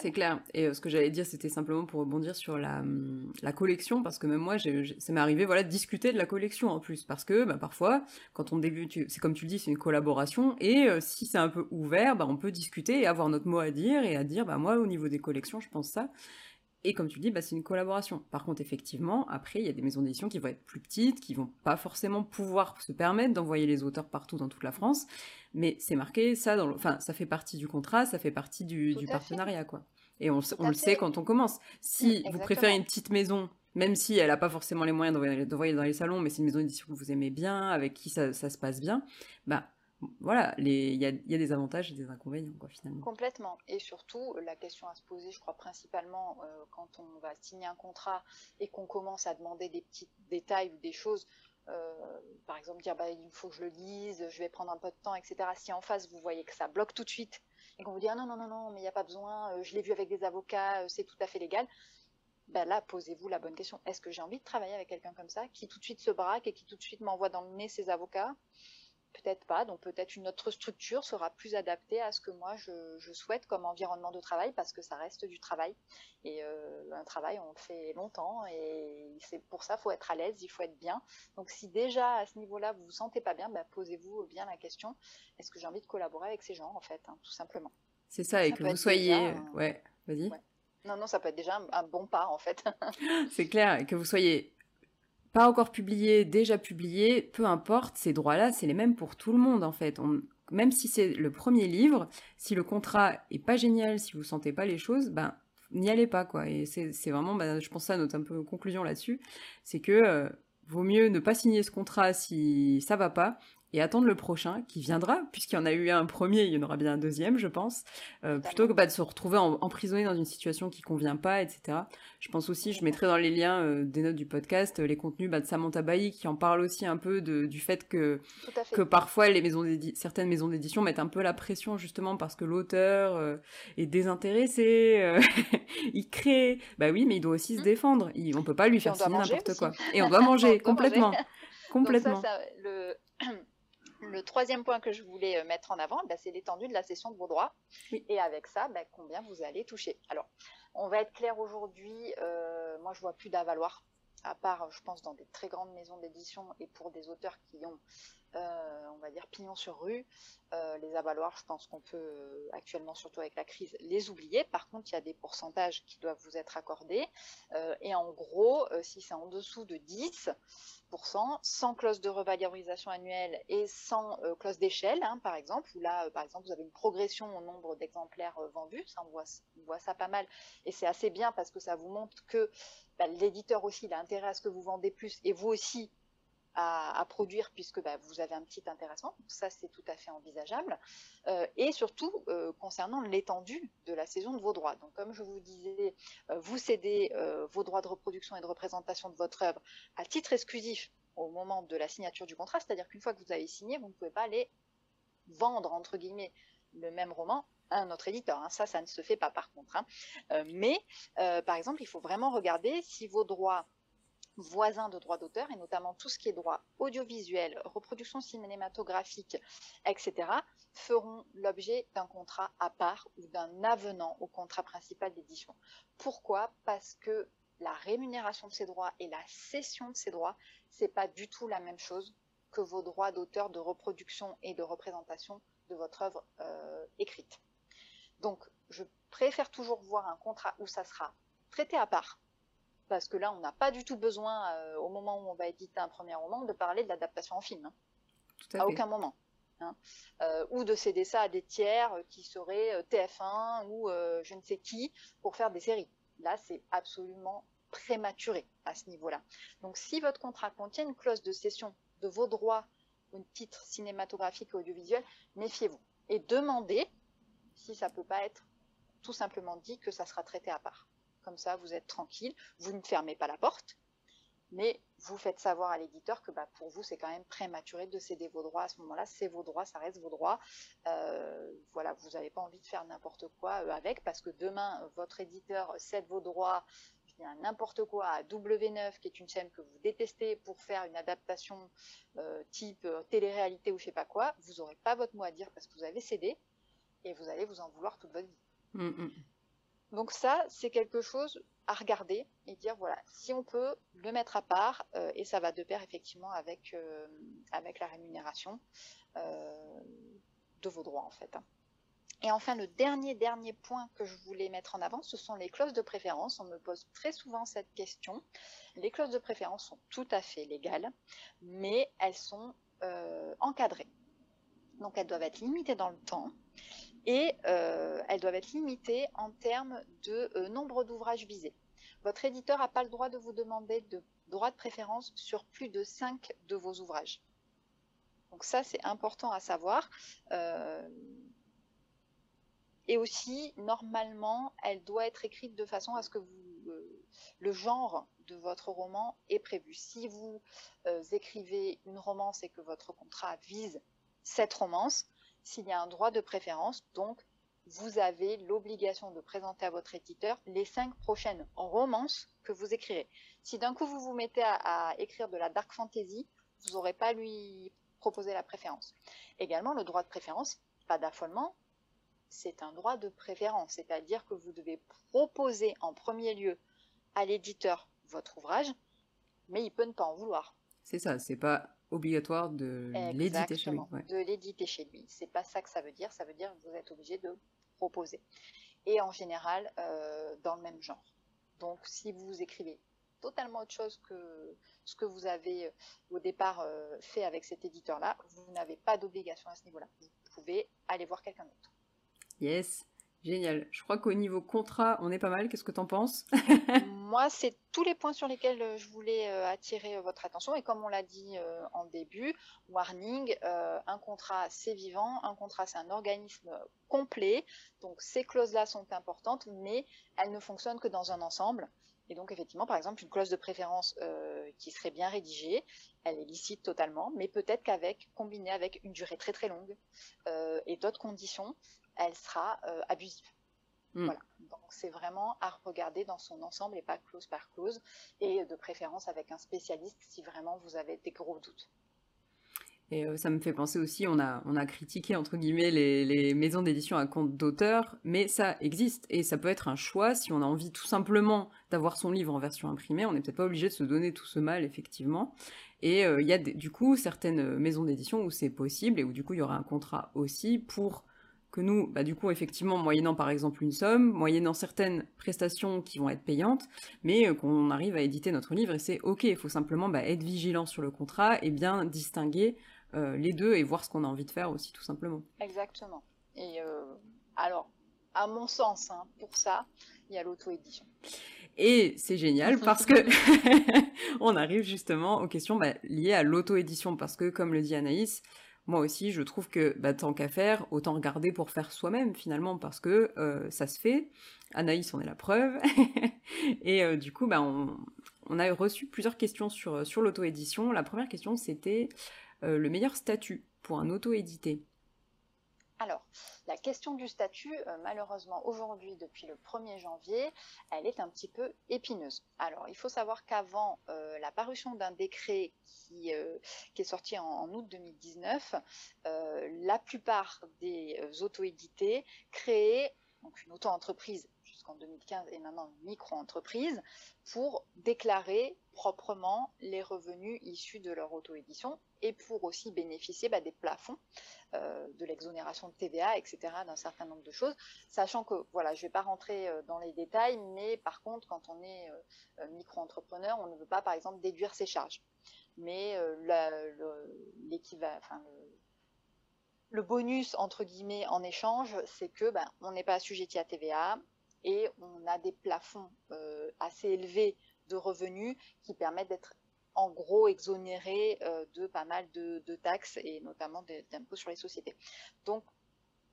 S2: C'est clair. Et euh, ce que j'allais dire, c'était simplement pour rebondir sur la, hum, la collection, parce que même moi, ça m'est arrivé voilà, de discuter de la collection en plus, parce que bah, parfois, quand on débute, c'est comme tu le dis, c'est une collaboration, et euh, si c'est un peu ouvert, bah, on peut discuter et avoir notre mot à dire, et à dire, bah, moi, au niveau des collections, je pense ça. Et comme tu dis, bah, c'est une collaboration. Par contre, effectivement, après, il y a des maisons d'édition qui vont être plus petites, qui vont pas forcément pouvoir se permettre d'envoyer les auteurs partout dans toute la France. Mais c'est marqué, ça, dans enfin, ça fait partie du contrat, ça fait partie du, partenariat, quoi. Et on, le sait quand on commence. Si vous préférez une petite maison, même si elle n'a pas forcément les moyens d'envoyer dans les salons, mais c'est une maison d'édition que vous aimez bien, avec qui ça, ça se passe bien, bah, voilà, il y a, des avantages et des inconvénients, quoi, finalement.
S1: Complètement. Et surtout, la question à se poser, je crois, principalement euh, quand on va signer un contrat et qu'on commence à demander des petits détails ou des choses, euh, par exemple, dire bah, il faut que je le lise, je vais prendre un peu de temps, etc. Si en face, vous voyez que ça bloque tout de suite et qu'on vous dit ah non, non, non, non, mais il n'y a pas besoin, euh, je l'ai vu avec des avocats, c'est tout à fait légal. Ben là, posez-vous la bonne question. Est-ce que j'ai envie de travailler avec quelqu'un comme ça, qui tout de suite se braque et qui tout de suite m'envoie dans le nez ses avocats peut-être pas. Donc peut-être une autre structure sera plus adaptée à ce que moi je, souhaite comme environnement de travail parce que ça reste du travail. Et euh, un travail, on le fait longtemps et c'est pour ça, il faut être à l'aise, il faut être bien. Donc si déjà à ce niveau-là vous vous sentez pas bien, bah, posez-vous bien la question est-ce que j'ai envie de collaborer avec ces gens en fait, hein, tout simplement.
S2: C'est ça, et que vous soyez. Ouais, vas-y.
S1: Non, non, ça peut être déjà un bon pas en fait.
S2: c'est clair, que vous soyez pas encore publié, déjà publié, peu importe, ces droits-là, c'est les mêmes pour tout le monde en fait. même si c'est le premier livre, si le contrat est pas génial, si vous sentez pas les choses, ben n'y allez pas quoi. Et c'est vraiment, ben, je pense ça notre conclusion là-dessus, c'est que euh, vaut mieux ne pas signer ce contrat si ça va pas et attendre le prochain qui viendra, puisqu'il y en a eu un premier, il y en aura bien un deuxième, je pense, euh, plutôt que pas de se retrouver emprisonné dans une situation qui convient pas, etc. Je pense aussi, je mettrai dans les liens euh, des notes du podcast euh, les contenus bah, de Samantha Bailly qui en parle aussi un peu de, du fait que que parfois les maisons certaines maisons d'édition mettent un peu la pression justement parce que l'auteur est désintéressé, il crée, bah oui, mais il doit aussi se mmh. défendre. Il, on peut pas lui faire signer n'importe quoi. Et on doit manger complètement, complètement.
S1: ça, le le troisième point que je voulais euh, mettre en avant, bah, c'est l'étendue de la cession de vos droits. Et avec ça, bah, combien vous allez toucher. Alors, on va être clair aujourd'hui, euh, moi je vois plus d'avaloir, à part, je pense, dans des très grandes maisons d'édition et pour des auteurs qui ont euh, on va dire pignon sur rue. Euh, les avaloirs, je pense qu'on peut euh, actuellement, surtout avec la crise, les oublier. Par contre, il y a des pourcentages qui doivent vous être accordés. et en gros, si c'est en dessous de 10%, sans clause de revalorisation annuelle et sans clause d'échelle, hein, par exemple, où là, par exemple, vous avez une progression au nombre d'exemplaires vendus, ça, on, voit, ça pas mal. Et c'est assez bien parce que ça vous montre que bah, l'éditeur aussi, il a intérêt à ce que vous vendez plus et vous aussi, à, produire puisque bah, vous avez un petit intéressement. ça, c'est tout à fait envisageable. Euh, et surtout, euh, concernant l'étendue de la saison de vos droits. Donc, comme je vous disais, euh, vous cédez vos droits de reproduction et de représentation de votre œuvre à titre exclusif au moment de la signature du contrat, c'est-à-dire qu'une fois que vous avez signé, vous ne pouvez pas aller vendre, entre guillemets, le même roman à un autre éditeur. Hein. Ça, ça ne se fait pas par contre. Hein. mais, par exemple, il faut vraiment regarder si vos droits voisins de droits d'auteur, et notamment tout ce qui est droit audiovisuel, reproduction cinématographique, etc., feront l'objet d'un contrat à part ou d'un avenant au contrat principal d'édition. Pourquoi? Parce que la rémunération de ces droits et la cession de ces droits, c'est pas du tout la même chose que vos droits d'auteur de reproduction et de représentation de votre œuvre euh, écrite. Donc, je préfère toujours voir un contrat où ça sera traité à part, parce que là, on n'a pas du tout besoin, euh, au moment où on va éditer un premier roman, de parler de l'adaptation en film. Hein. à, aucun moment. Hein. Euh, ou de céder ça à des tiers qui seraient TF1 ou je ne sais qui pour faire des séries. Là, c'est absolument prématuré à ce niveau-là. Donc, si votre contrat contient une clause de cession de vos droits au titre cinématographique et audiovisuel, méfiez-vous. Et demandez si ça peut pas être tout simplement dit que ça sera traité à part. Comme ça, vous êtes tranquille, vous ne fermez pas la porte, mais vous faites savoir à l'éditeur que bah, pour vous, c'est quand même prématuré de céder vos droits à ce moment-là. C'est vos droits, ça reste vos droits. Euh, voilà, vous n'avez pas envie de faire n'importe quoi euh, avec, parce que demain, votre éditeur cède vos droits n'importe quoi à W9, qui est une chaîne que vous détestez pour faire une adaptation euh, type télé-réalité ou je sais pas quoi, vous n'aurez pas votre mot à dire parce que vous avez cédé et vous allez vous en vouloir toute votre vie. Mm, mm. Donc ça, c'est quelque chose à regarder et dire voilà, si on peut le mettre à part, euh, et ça va de pair effectivement avec, euh, la rémunération euh, de vos droits en fait. Hein. Et enfin, le dernier, dernier point que je voulais mettre en avant, ce sont les clauses de préférence. On me pose très souvent cette question. Les clauses de préférence sont tout à fait légales, mais elles sont encadrées. Donc elles doivent être limitées dans le temps et euh, elles doivent être limitées en termes de euh, nombre d'ouvrages visés. Votre éditeur n'a pas le droit de vous demander de droit de préférence sur plus de 5 de vos ouvrages. Donc ça, c'est important à savoir. Euh, et aussi, normalement, elle doit être écrite de façon à ce que le genre de votre roman est prévu. Si vous écrivez une romance et que votre contrat vise cette romance, s'il y a un droit de préférence. Donc, vous avez l'obligation de présenter à votre éditeur les cinq prochaines romances que vous écrirez. Si d'un coup vous vous mettez à, écrire de la dark fantasy, vous n'aurez pas à lui proposer la préférence. Également, le droit de préférence, pas d'affolement, c'est un droit de préférence, c'est-à-dire que vous devez proposer en premier lieu à l'éditeur votre ouvrage, mais il peut ne pas en vouloir.
S2: C'est ça, c'est pas obligatoire de l'éditer chez lui.
S1: De l'éditer chez lui. C'est pas ça que ça veut dire. Ça veut dire que vous êtes obligé de proposer. Et en général, euh, dans le même genre. Donc, si vous écrivez totalement autre chose que ce que vous avez euh, au départ euh, fait avec cet éditeur-là, vous n'avez pas d'obligation à ce niveau-là. Vous pouvez aller voir quelqu'un d'autre.
S2: Yes. Génial. Je crois qu'au niveau contrat, on est pas mal. Qu'est-ce que tu en penses?
S1: Moi, c'est tous les points sur lesquels euh, je voulais euh, attirer euh, votre attention. Et comme on l'a dit en début, warning, un contrat, c'est vivant. Un contrat, c'est un organisme complet. Donc, ces clauses-là sont importantes, mais elles ne fonctionnent que dans un ensemble. Et donc, effectivement, par exemple, une clause de préférence qui serait bien rédigée, elle est licite totalement, mais peut-être qu'avec, combinée avec une durée très très longue et d'autres conditions, elle sera abusive. Hmm. Voilà. Donc c'est vraiment à regarder dans son ensemble et pas clause par clause, et de préférence avec un spécialiste si vraiment vous avez des gros doutes.
S2: Et euh, ça me fait penser aussi, on a, on a critiqué entre guillemets les, les maisons d'édition à compte d'auteur, mais ça existe et ça peut être un choix si on a envie tout simplement d'avoir son livre en version imprimée. On n'est peut-être pas obligé de se donner tout ce mal, effectivement. Et euh, il y a du coup certaines maisons d'édition où c'est possible et où du coup il y aura un contrat aussi pour que nous, bah, du coup, effectivement, moyennant par exemple une somme, moyennant certaines prestations qui vont être payantes, mais euh, qu'on arrive à éditer notre livre et c'est ok, il faut simplement bah, être vigilant sur le contrat et bien distinguer euh, les deux et voir ce qu'on a envie de faire aussi, tout simplement.
S1: Exactement. Et euh, alors, à mon sens, hein, pour ça, il y a l'auto-édition.
S2: Et c'est génial parce que on arrive justement aux questions bah, liées à l'auto-édition parce que, comme le dit Anaïs, moi aussi, je trouve que bah, tant qu'à faire, autant regarder pour faire soi-même finalement, parce que euh, ça se fait. Anaïs en est la preuve. et euh, du coup, bah, on, a reçu plusieurs questions sur, l'auto-édition. La première question, c'était euh, le meilleur statut pour un auto-édité?
S1: Alors, la question du statut, euh, malheureusement, aujourd'hui, depuis le 1er janvier, elle est un petit peu épineuse. Alors, il faut savoir qu'avant euh, la parution d'un décret qui, euh, est sorti en, août 2019, la plupart des auto-édités créaient donc une auto-entreprise jusqu'en 2015 et maintenant micro-entreprise pour déclarer proprement les revenus issus de leur auto-édition et pour aussi bénéficier bah, des plafonds, euh, de l'exonération de TVA, etc., d'un certain nombre de choses, sachant que, voilà, je ne vais pas rentrer euh, dans les détails, mais par contre, quand on est euh, micro-entrepreneur, on ne veut pas, par exemple, déduire ses charges. Mais enfin, le, bonus, entre guillemets, en échange, c'est que ben, on n'est pas assujetti à TVA et on a des plafonds assez élevés de revenus qui permettent d'être en gros exonéré euh, de pas mal de, taxes et notamment d'impôts sur les sociétés. Donc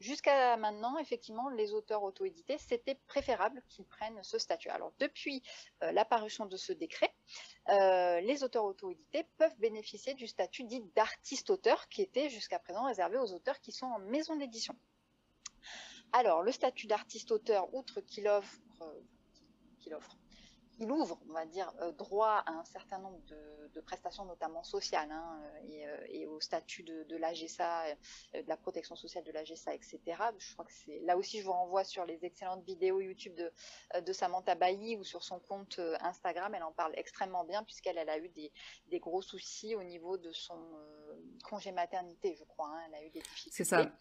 S1: Jusqu'à maintenant, effectivement, les auteurs auto-édités, c'était préférable qu'ils prennent ce statut. Alors, depuis euh, l'apparition de ce décret, euh, les auteurs auto-édités peuvent bénéficier du statut dit d'artiste-auteur, qui était jusqu'à présent réservé aux auteurs qui sont en maison d'édition. Alors, le statut d'artiste-auteur, outre qu'il offre, qu'il offre il ouvre, on va dire, euh, droit à un certain nombre de, prestations, notamment sociales, hein, euh, et, au statut de, l'AGSA, euh, de la protection sociale de l'AGSA, etc. Je crois que c'est là aussi, je vous renvoie sur les excellentes vidéos YouTube de, de Samantha Bailly ou sur son compte Instagram. Elle en parle extrêmement bien puisqu'elle a eu des, gros soucis au niveau de son congé maternité, je crois. Hein. Elle a eu des difficultés.
S2: C'est ça.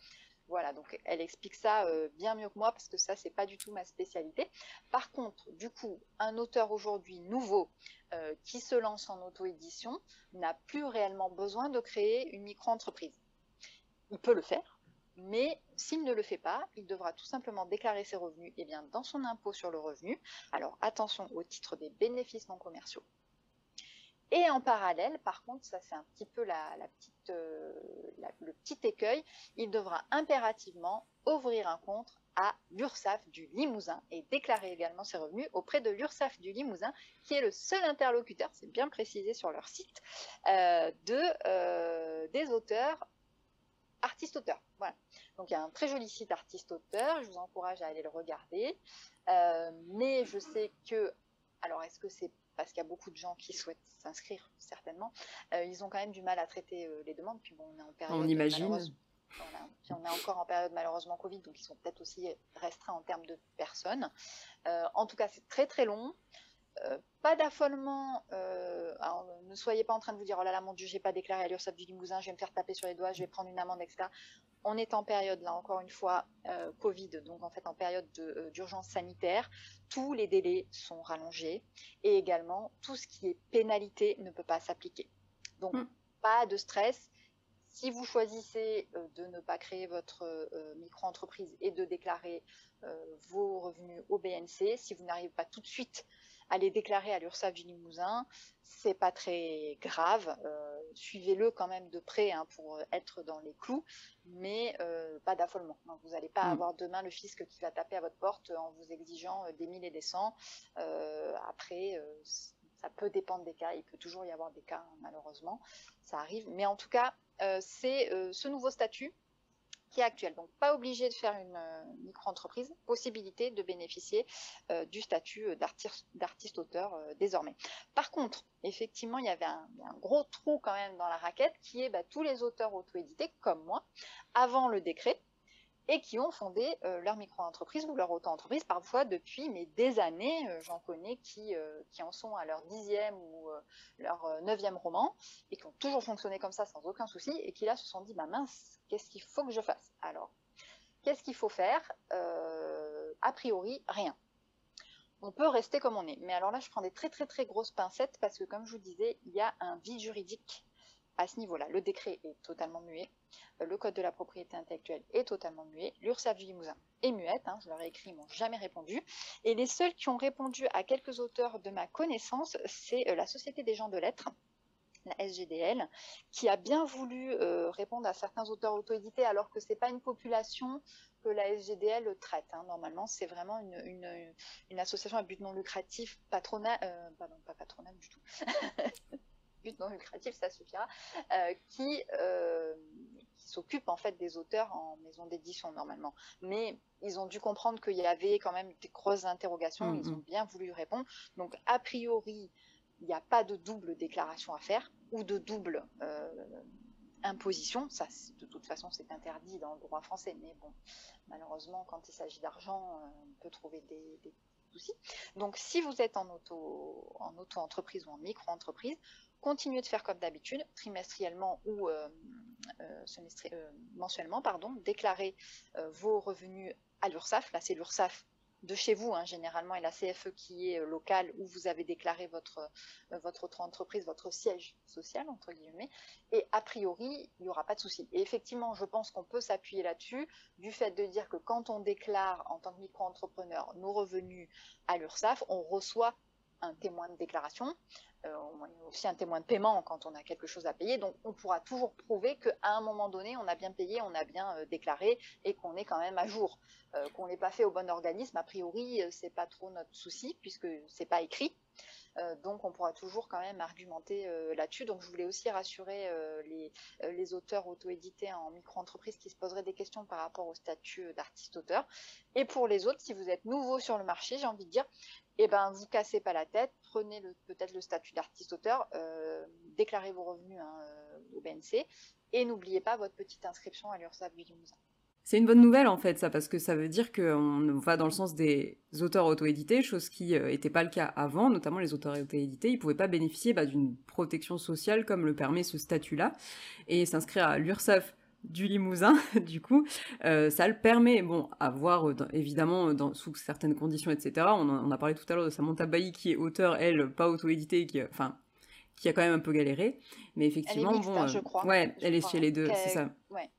S1: Voilà, donc elle explique ça euh, bien mieux que moi parce que ça, c'est pas du tout ma spécialité. Par contre, du coup, un auteur aujourd'hui nouveau euh, qui se lance en auto-édition n'a plus réellement besoin de créer une micro-entreprise. Il peut le faire, mais s'il ne le fait pas, il devra tout simplement déclarer ses revenus eh dans son impôt sur le revenu. Alors attention au titre des bénéfices non commerciaux et en parallèle, par contre, ça c'est un petit peu la, petite, euh, le petit écueil, il devra impérativement ouvrir un compte à l'URSSAF du Limousin et déclarer également ses revenus auprès de l'URSSAF du Limousin, qui est le seul interlocuteur, c'est bien précisé sur leur site, euh, de, euh, des auteurs artistes-auteurs. Voilà. Donc il y a un très joli site artiste-auteur, je vous encourage à aller le regarder. mais je sais que, alors est-ce que c'est parce qu'il y a beaucoup de gens qui souhaitent s'inscrire, certainement. Euh, ils ont quand même du mal à traiter euh, les demandes. Puis bon, on est en période.
S2: On imagine.
S1: Puis on est encore en période malheureusement Covid, donc ils sont peut-être aussi restreints en termes de personnes. Euh, en tout cas, c'est très très long. pas d'affolement. ne soyez pas en train de vous dire oh là là mon Dieu, j'ai pas déclaré à l'URSSAF du Limousin, je vais me faire taper sur les doigts, je vais prendre une amende, etc on est en période, là encore une fois, euh, Covid, donc en fait en période euh, d'urgence sanitaire, tous les délais sont rallongés et également tout ce qui est pénalité ne peut pas s'appliquer. Donc hmm. pas de stress. Si vous choisissez euh, de ne pas créer votre micro-entreprise et de déclarer vos revenus au BNC, si vous n'arrivez pas tout de suite à les déclarer à l'URSSAF du Limousin, c'est pas très grave. Euh, suivez-le quand même de près hein, pour être dans les clous, mais euh, pas d'affolement. Vous n'allez pas mm. avoir demain le fisc qui va taper à votre porte en vous exigeant euh, des mille et des cents. après, ça peut dépendre des cas. Il peut toujours y avoir des cas, hein, malheureusement. Ça arrive. Mais en tout cas, c'est ce nouveau statut actuel. Donc pas obligé de faire une euh, micro-entreprise, possibilité de bénéficier euh, du statut euh, d'artiste-auteur désormais. Par contre, effectivement, il y avait un, gros trou quand même dans la raquette qui est bah, tous les auteurs auto-édités, comme moi, avant le décret, et qui ont fondé leur micro-entreprise ou leur auto-entreprise, parfois depuis mais des années, j'en connais qui, qui en sont à leur dixième ou leur neuvième roman, et qui ont toujours fonctionné comme ça sans aucun souci, et qui là se sont dit, bah mince, Qu'est-ce qu'il faut que je fasse? Alors, qu'est-ce qu'il faut faire? Euh, A priori, rien. On peut rester comme on est. Mais alors là, je prends des très très très grosses pincettes parce que, comme je vous disais, il y a un vide juridique à ce niveau-là. Le décret est totalement muet. Euh, le code de la propriété intellectuelle est totalement muet. L'URSSAF du Limousin est muette. Hein, je leur ai écrit, ils m'ont jamais répondu. Et les seuls qui ont répondu à quelques auteurs de ma connaissance, c'est euh, la Société des gens de lettres la SGDL, qui a bien voulu euh, répondre à certains auteurs auto-édités, alors que ce n'est pas une population que la SGDL traite. Hein. Normalement, c'est vraiment une, association à but non lucratif, patronat, euh, pardon, pas patronat du tout, but non lucratif, ça suffira, euh, qui, s'occupent en fait des auteurs en maison d'édition normalement. Mais ils ont dû comprendre qu'il y avait quand même des grosses interrogations, ils ont bien voulu répondre. Donc a priori, il n'y a pas de double déclaration à faire ou de double imposition. Ça, de toute façon, c'est interdit dans le droit français. Mais bon, malheureusement, quand il s'agit d'argent, on peut trouver des, des donc, si vous êtes en auto, en auto-entreprise ou en micro-entreprise, continuez de faire comme d'habitude, trimestriellement ou euh, euh, euh, mensuellement, pardon, vos revenus à l'URSSAF. Là, c'est l'URSSAF de chez vous, hein, généralement, et la CFE qui est locale, où vous avez déclaré votre, votre entreprise, votre siège social, entre guillemets, et a priori, il n'y aura pas de souci. Et effectivement, je pense qu'on peut s'appuyer là-dessus, du fait de dire que quand on déclare en tant que micro-entrepreneur nos revenus à l'URSSAF, on reçoit un témoin de déclaration, euh, aussi un témoin de paiement quand on a quelque chose à payer. Donc, on pourra toujours prouver qu'à un moment donné, on a bien payé, on a bien euh, déclaré et qu'on est quand même à jour. Euh, qu'on l'ait pas fait au bon organisme, a priori, c'est pas trop notre souci puisque c'est pas écrit. Euh, donc on pourra toujours quand même argumenter euh, là-dessus. Donc je voulais aussi rassurer euh, les, auteurs auto-édités en micro-entreprise qui se poseraient des questions par rapport au statut d'artiste-auteur. Et pour les autres, si vous êtes nouveau sur le marché, j'ai envie de dire, eh ben vous cassez pas la tête, prenez peut-être le statut d'artiste-auteur, déclarez vos revenus hein, au BNC et n'oubliez pas votre petite inscription à l'URSSAF.
S2: C'est une bonne nouvelle en fait ça parce que ça veut dire qu'on va dans le sens des auteurs auto-édités, chose qui n'était euh, pas le cas avant, notamment les auteurs auto-édités, ils pouvaient pas bénéficier bah, d'une protection sociale comme le permet ce statut-là et s'inscrire à l'URSSAF du Limousin, du coup, euh, ça le permet, bon, à voir euh, évidemment dans, sous certaines conditions, etc. On, a parlé tout à l'heure de Samantha Bailly qui est auteur, elle, pas auto-éditée, qui, enfin, qui a quand même un peu galéré, mais effectivement,
S1: elle est bon, hein, je crois.
S2: ouais, elle est chez les deux, c'est ça. Ouais.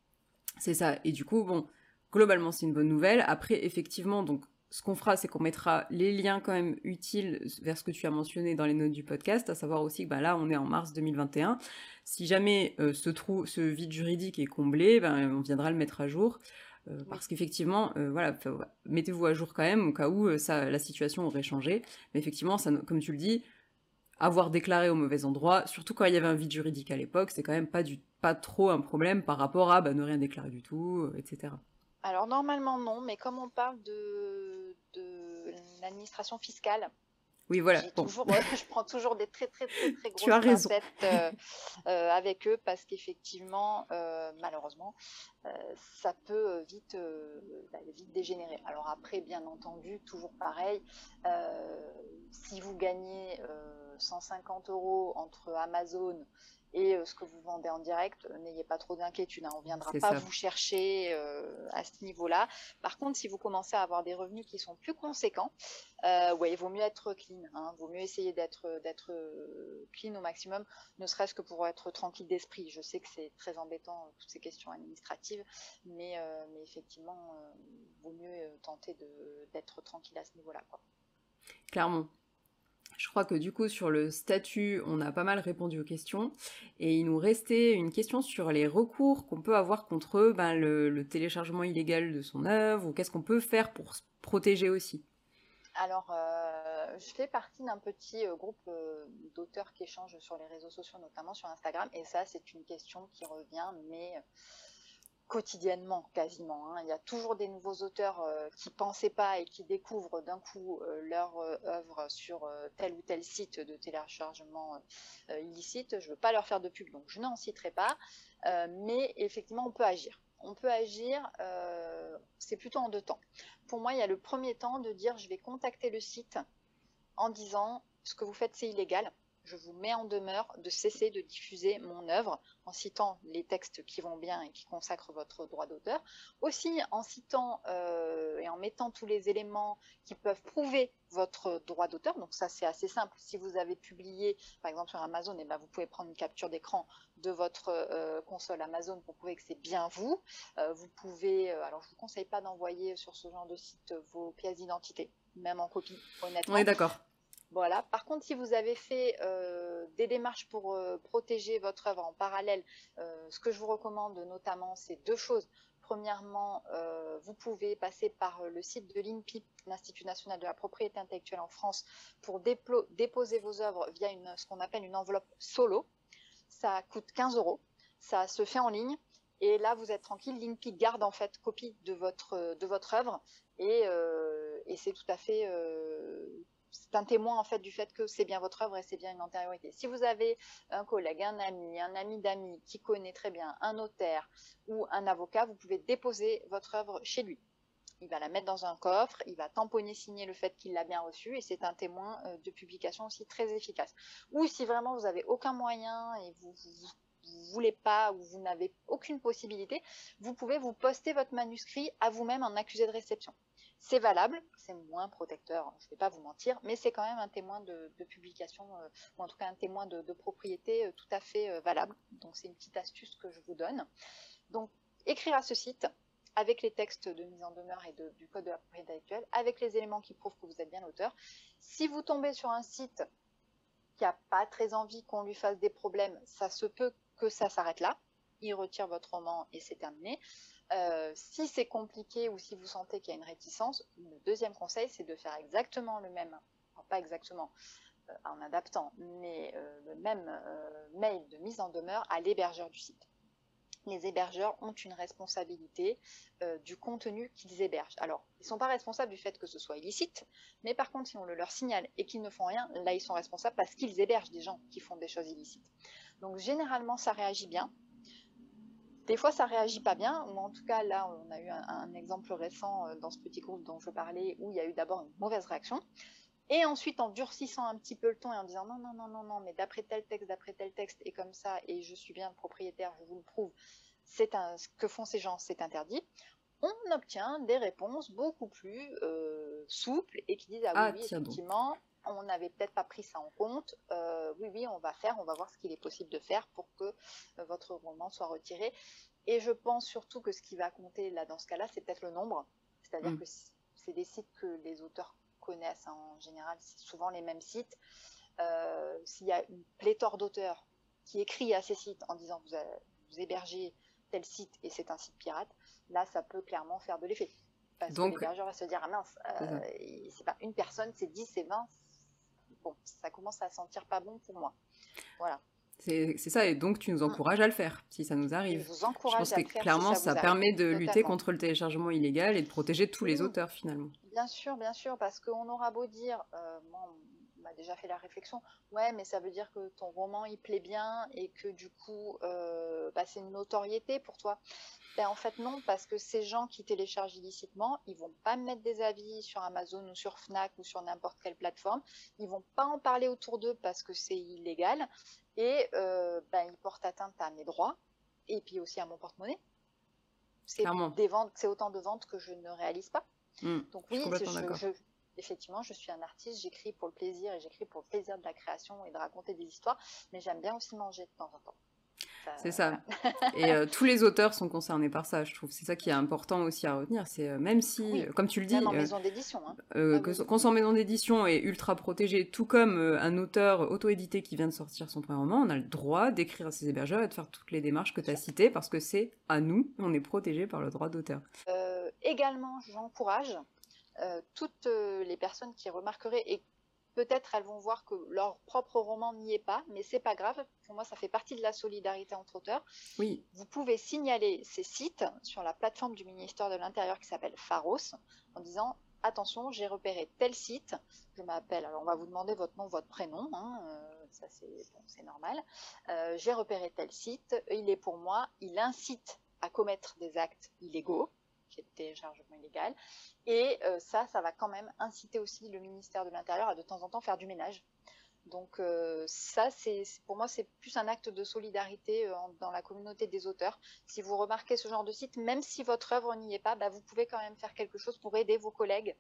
S2: C'est ça. Et du coup, bon, globalement, c'est une bonne nouvelle. Après, effectivement, donc, ce qu'on fera, c'est qu'on mettra les liens quand même utiles vers ce que tu as mentionné dans les notes du podcast, à savoir aussi que bah, là, on est en mars 2021. Si jamais euh, ce trou, ce vide juridique est comblé, ben, on viendra le mettre à jour. Euh, parce qu'effectivement, euh, voilà, mettez-vous à jour quand même au cas où ça, la situation aurait changé. Mais effectivement, ça, comme tu le dis, avoir déclaré au mauvais endroit, surtout quand il y avait un vide juridique à l'époque, c'est quand même pas du pas trop un problème par rapport à bah, ne rien déclarer du tout, etc.
S1: Alors normalement non, mais comme on parle de, de l'administration fiscale,
S2: oui, voilà.
S1: je prends toujours des très, très, très, très grosses pincettes euh, euh, avec eux parce qu'effectivement, malheureusement, ça peut vite, bah, vite dégénérer. Alors après, bien entendu, toujours pareil, si vous gagnez 150 euros entre Amazon et euh, ce que vous vendez en direct, euh, n'ayez pas trop d'inquiétude. Hein, on ne viendra pas vous chercher euh, à ce niveau-là. Par contre, si vous commencez à avoir des revenus qui sont plus conséquents, ouais, il vaut mieux être clean. Hein, il vaut mieux essayer d'être d'être clean au maximum, ne serait-ce que pour être tranquille d'esprit. Je sais que c'est très embêtant toutes ces questions administratives, mais, mais effectivement, il vaut mieux tenter d'être tranquille à ce niveau-là.
S2: Clairement. Je crois que du coup sur le statut, on a pas mal répondu aux questions et il nous restait une question sur les recours qu'on peut avoir contre ben, le, téléchargement illégal de son œuvre ou qu'est-ce qu'on peut faire pour se protéger aussi.
S1: Alors, euh, je fais partie d'un petit euh, groupe euh, d'auteurs qui échangent sur les réseaux sociaux, notamment sur Instagram, et ça, c'est une question qui revient, mais quotidiennement quasiment. Hein. Il y a toujours des nouveaux auteurs euh, qui pensaient pas et qui découvrent d'un coup euh, leur euh, œuvre sur tel ou tel site de téléchargement illicite. Je ne veux pas leur faire de pub, donc je n'en citerai pas. mais effectivement, on peut agir. On peut agir, c'est plutôt en deux temps. Pour moi, il y a le premier temps de dire je vais contacter le site en disant ce que vous faites c'est illégal je vous mets en demeure de cesser de diffuser mon œuvre en citant les textes qui vont bien et qui consacrent votre droit d'auteur. Aussi en citant euh, et en mettant tous les éléments qui peuvent prouver votre droit d'auteur. Donc ça c'est assez simple. Si vous avez publié par exemple sur Amazon, et eh ben, vous pouvez prendre une capture d'écran de votre euh, console Amazon pour prouver que c'est bien vous. Euh, vous pouvez, alors je vous conseille pas d'envoyer sur ce genre de site vos pièces d'identité, même en copie, honnêtement.
S2: Oui, d'accord.
S1: Voilà. Par contre, si vous avez fait euh, des démarches pour euh, protéger votre œuvre en parallèle, euh, ce que je vous recommande notamment, c'est deux choses. Premièrement, vous pouvez passer par le site de l'INPI, l'Institut national de la propriété intellectuelle en France, pour déposer vos œuvres via ce qu'on appelle une enveloppe solo. Ça coûte 15 euros. Ça se fait en ligne Et là, vous êtes tranquille. L'INPI garde en fait copie de votre, de votre œuvre et, c'est tout à fait c'est un témoin en fait du fait que c'est bien votre œuvre et c'est bien une antériorité. Si vous avez un collègue, un ami, un ami d'amis qui connaît très bien un notaire ou un avocat, vous pouvez déposer votre œuvre chez lui. Il va la mettre dans un coffre, il va tamponner, signer le fait qu'il l'a bien reçu et c'est un témoin euh, de publication aussi très efficace. Ou si vraiment vous n'avez aucun moyen et vous, vous voulez pas ou vous n'avez aucune possibilité, vous pouvez vous poster votre manuscrit à vous-même en accusé de réception. C'est valable, c'est moins protecteur, je ne vais pas vous mentir, mais c'est quand même un témoin de, publication, euh, ou en tout cas un témoin de, propriété euh, tout à fait euh, valable. Donc c'est une petite astuce que je vous donne. Donc écrire à ce site avec les textes de mise en demeure et du code de la propriété intellectuelle, avec les éléments qui prouvent que vous êtes bien l'auteur. Si vous tombez sur un site qui n'a pas très envie qu'on lui fasse des problèmes, ça se peut que ça s'arrête là. Il retire votre roman et c'est terminé. Euh, si c'est compliqué ou si vous sentez qu'il y a une réticence, le deuxième conseil, c'est de faire exactement le même, pas exactement euh, en adaptant, mais euh, le même mail de mise en demeure à l'hébergeur du site. Les hébergeurs ont une responsabilité du contenu qu'ils hébergent. Alors, ils ne sont pas responsables du fait que ce soit illicite, mais par contre, si on le leur signale et qu'ils ne font rien, là, ils sont responsables parce qu'ils hébergent des gens qui font des choses illicites. Donc, généralement, ça réagit bien. Des fois, ça réagit pas bien, ou en tout cas, là, on a eu un, exemple récent euh, dans ce petit groupe dont je parlais, où il y a eu d'abord une mauvaise réaction. Et ensuite, en durcissant un petit peu le ton et en disant non, non, non, non, non, mais d'après tel texte, d'après tel texte, et comme ça, et je suis bien le propriétaire, je vous le prouve, c'est un, ce que font ces gens, c'est interdit. On obtient des réponses beaucoup plus euh, souples et qui disent ah, oui, ah, effectivement, on n'avait peut-être pas pris ça en compte. Euh, oui, oui, on va faire, on va voir ce qu'il est possible de faire pour que euh, votre roman soit retiré. Et je pense surtout que ce qui va compter là dans ce cas-là, c'est peut-être le nombre. C'est-à-dire mm. que c'est des sites que les auteurs connaissent en général, c'est souvent les mêmes sites. Euh, s'il y a une pléthore d'auteurs qui écrit à ces sites en disant vous, vous hébergez tel site et c'est un site pirate, là ça peut clairement faire de l'effet. Parce Donc, que l'hébergeur va se dire ah mince, c'est pas une personne, c'est 10, c'est 20, bon, ça commence à sentir pas bon pour moi. Voilà.
S2: C'est ça, et donc tu nous mm. encourages à le faire, si ça nous arrive.
S1: Je vous encourage
S2: pense que clairement, ça, permet de lutter contre le téléchargement illégal et de protéger tous les auteurs finalement.
S1: Bien sûr, bien sûr, parce qu'on aura beau dire, euh, m'a déjà fait la réflexion, ouais, mais ça veut dire que ton roman il plaît bien et que du coup, euh, bah, c'est une notoriété pour toi. Ben, en fait non, parce que ces gens qui téléchargent illicitement, ils vont pas mettre des avis sur Amazon ou sur Fnac ou sur n'importe quelle plateforme. Ils vont pas en parler autour d'eux parce que c'est illégal et euh, ben, ils portent atteinte à mes droits et puis aussi à mon porte-monnaie. C'est des ventes, c'est autant de ventes que je ne réalise pas.
S2: Hmm, Donc oui,
S1: effectivement, je suis un artiste, j'écris pour le plaisir et j'écris pour le plaisir de la création et de raconter des histoires, mais j'aime bien aussi manger de temps en temps.
S2: C'est ça. Et euh, tous les auteurs sont concernés par ça, je trouve. C'est ça qui est important aussi à retenir. C'est euh, même si, euh, comme tu le dis,
S1: même en maison d'édition, hein.
S2: qu'on soit en maison d'édition est ultra protégé, tout comme un auteur auto-édité qui vient de sortir son premier roman, on a le droit d'écrire à ses hébergeurs et de faire toutes les démarches que tu as citées parce que c'est à nous, on est protégé par le droit d'auteur.
S1: également, j'encourage toutes les personnes qui remarqueraient et Peut-être elles vont voir que leur propre roman n'y est pas, mais c'est pas grave. Pour moi, ça fait partie de la solidarité entre auteurs.
S2: Oui.
S1: Vous pouvez signaler ces sites sur la plateforme du ministère de l'Intérieur qui s'appelle Pharos en disant attention, j'ai repéré tel site. Je m'appelle. Alors, on va vous demander votre nom, votre prénom. Hein, euh, ça, c'est normal. Euh, j'ai repéré tel site. Il est pour moi. Il incite à commettre des actes illégaux qui est téléchargement illégal. Et euh, ça, ça va quand même inciter aussi le ministère de l'Intérieur à de temps en temps faire du ménage. Donc euh, ça, c'est pour moi, c'est plus un acte de solidarité euh, dans la communauté des auteurs. Si vous remarquez ce genre de site, même si votre œuvre n'y est pas, bah, vous pouvez quand même faire quelque chose pour aider vos collègues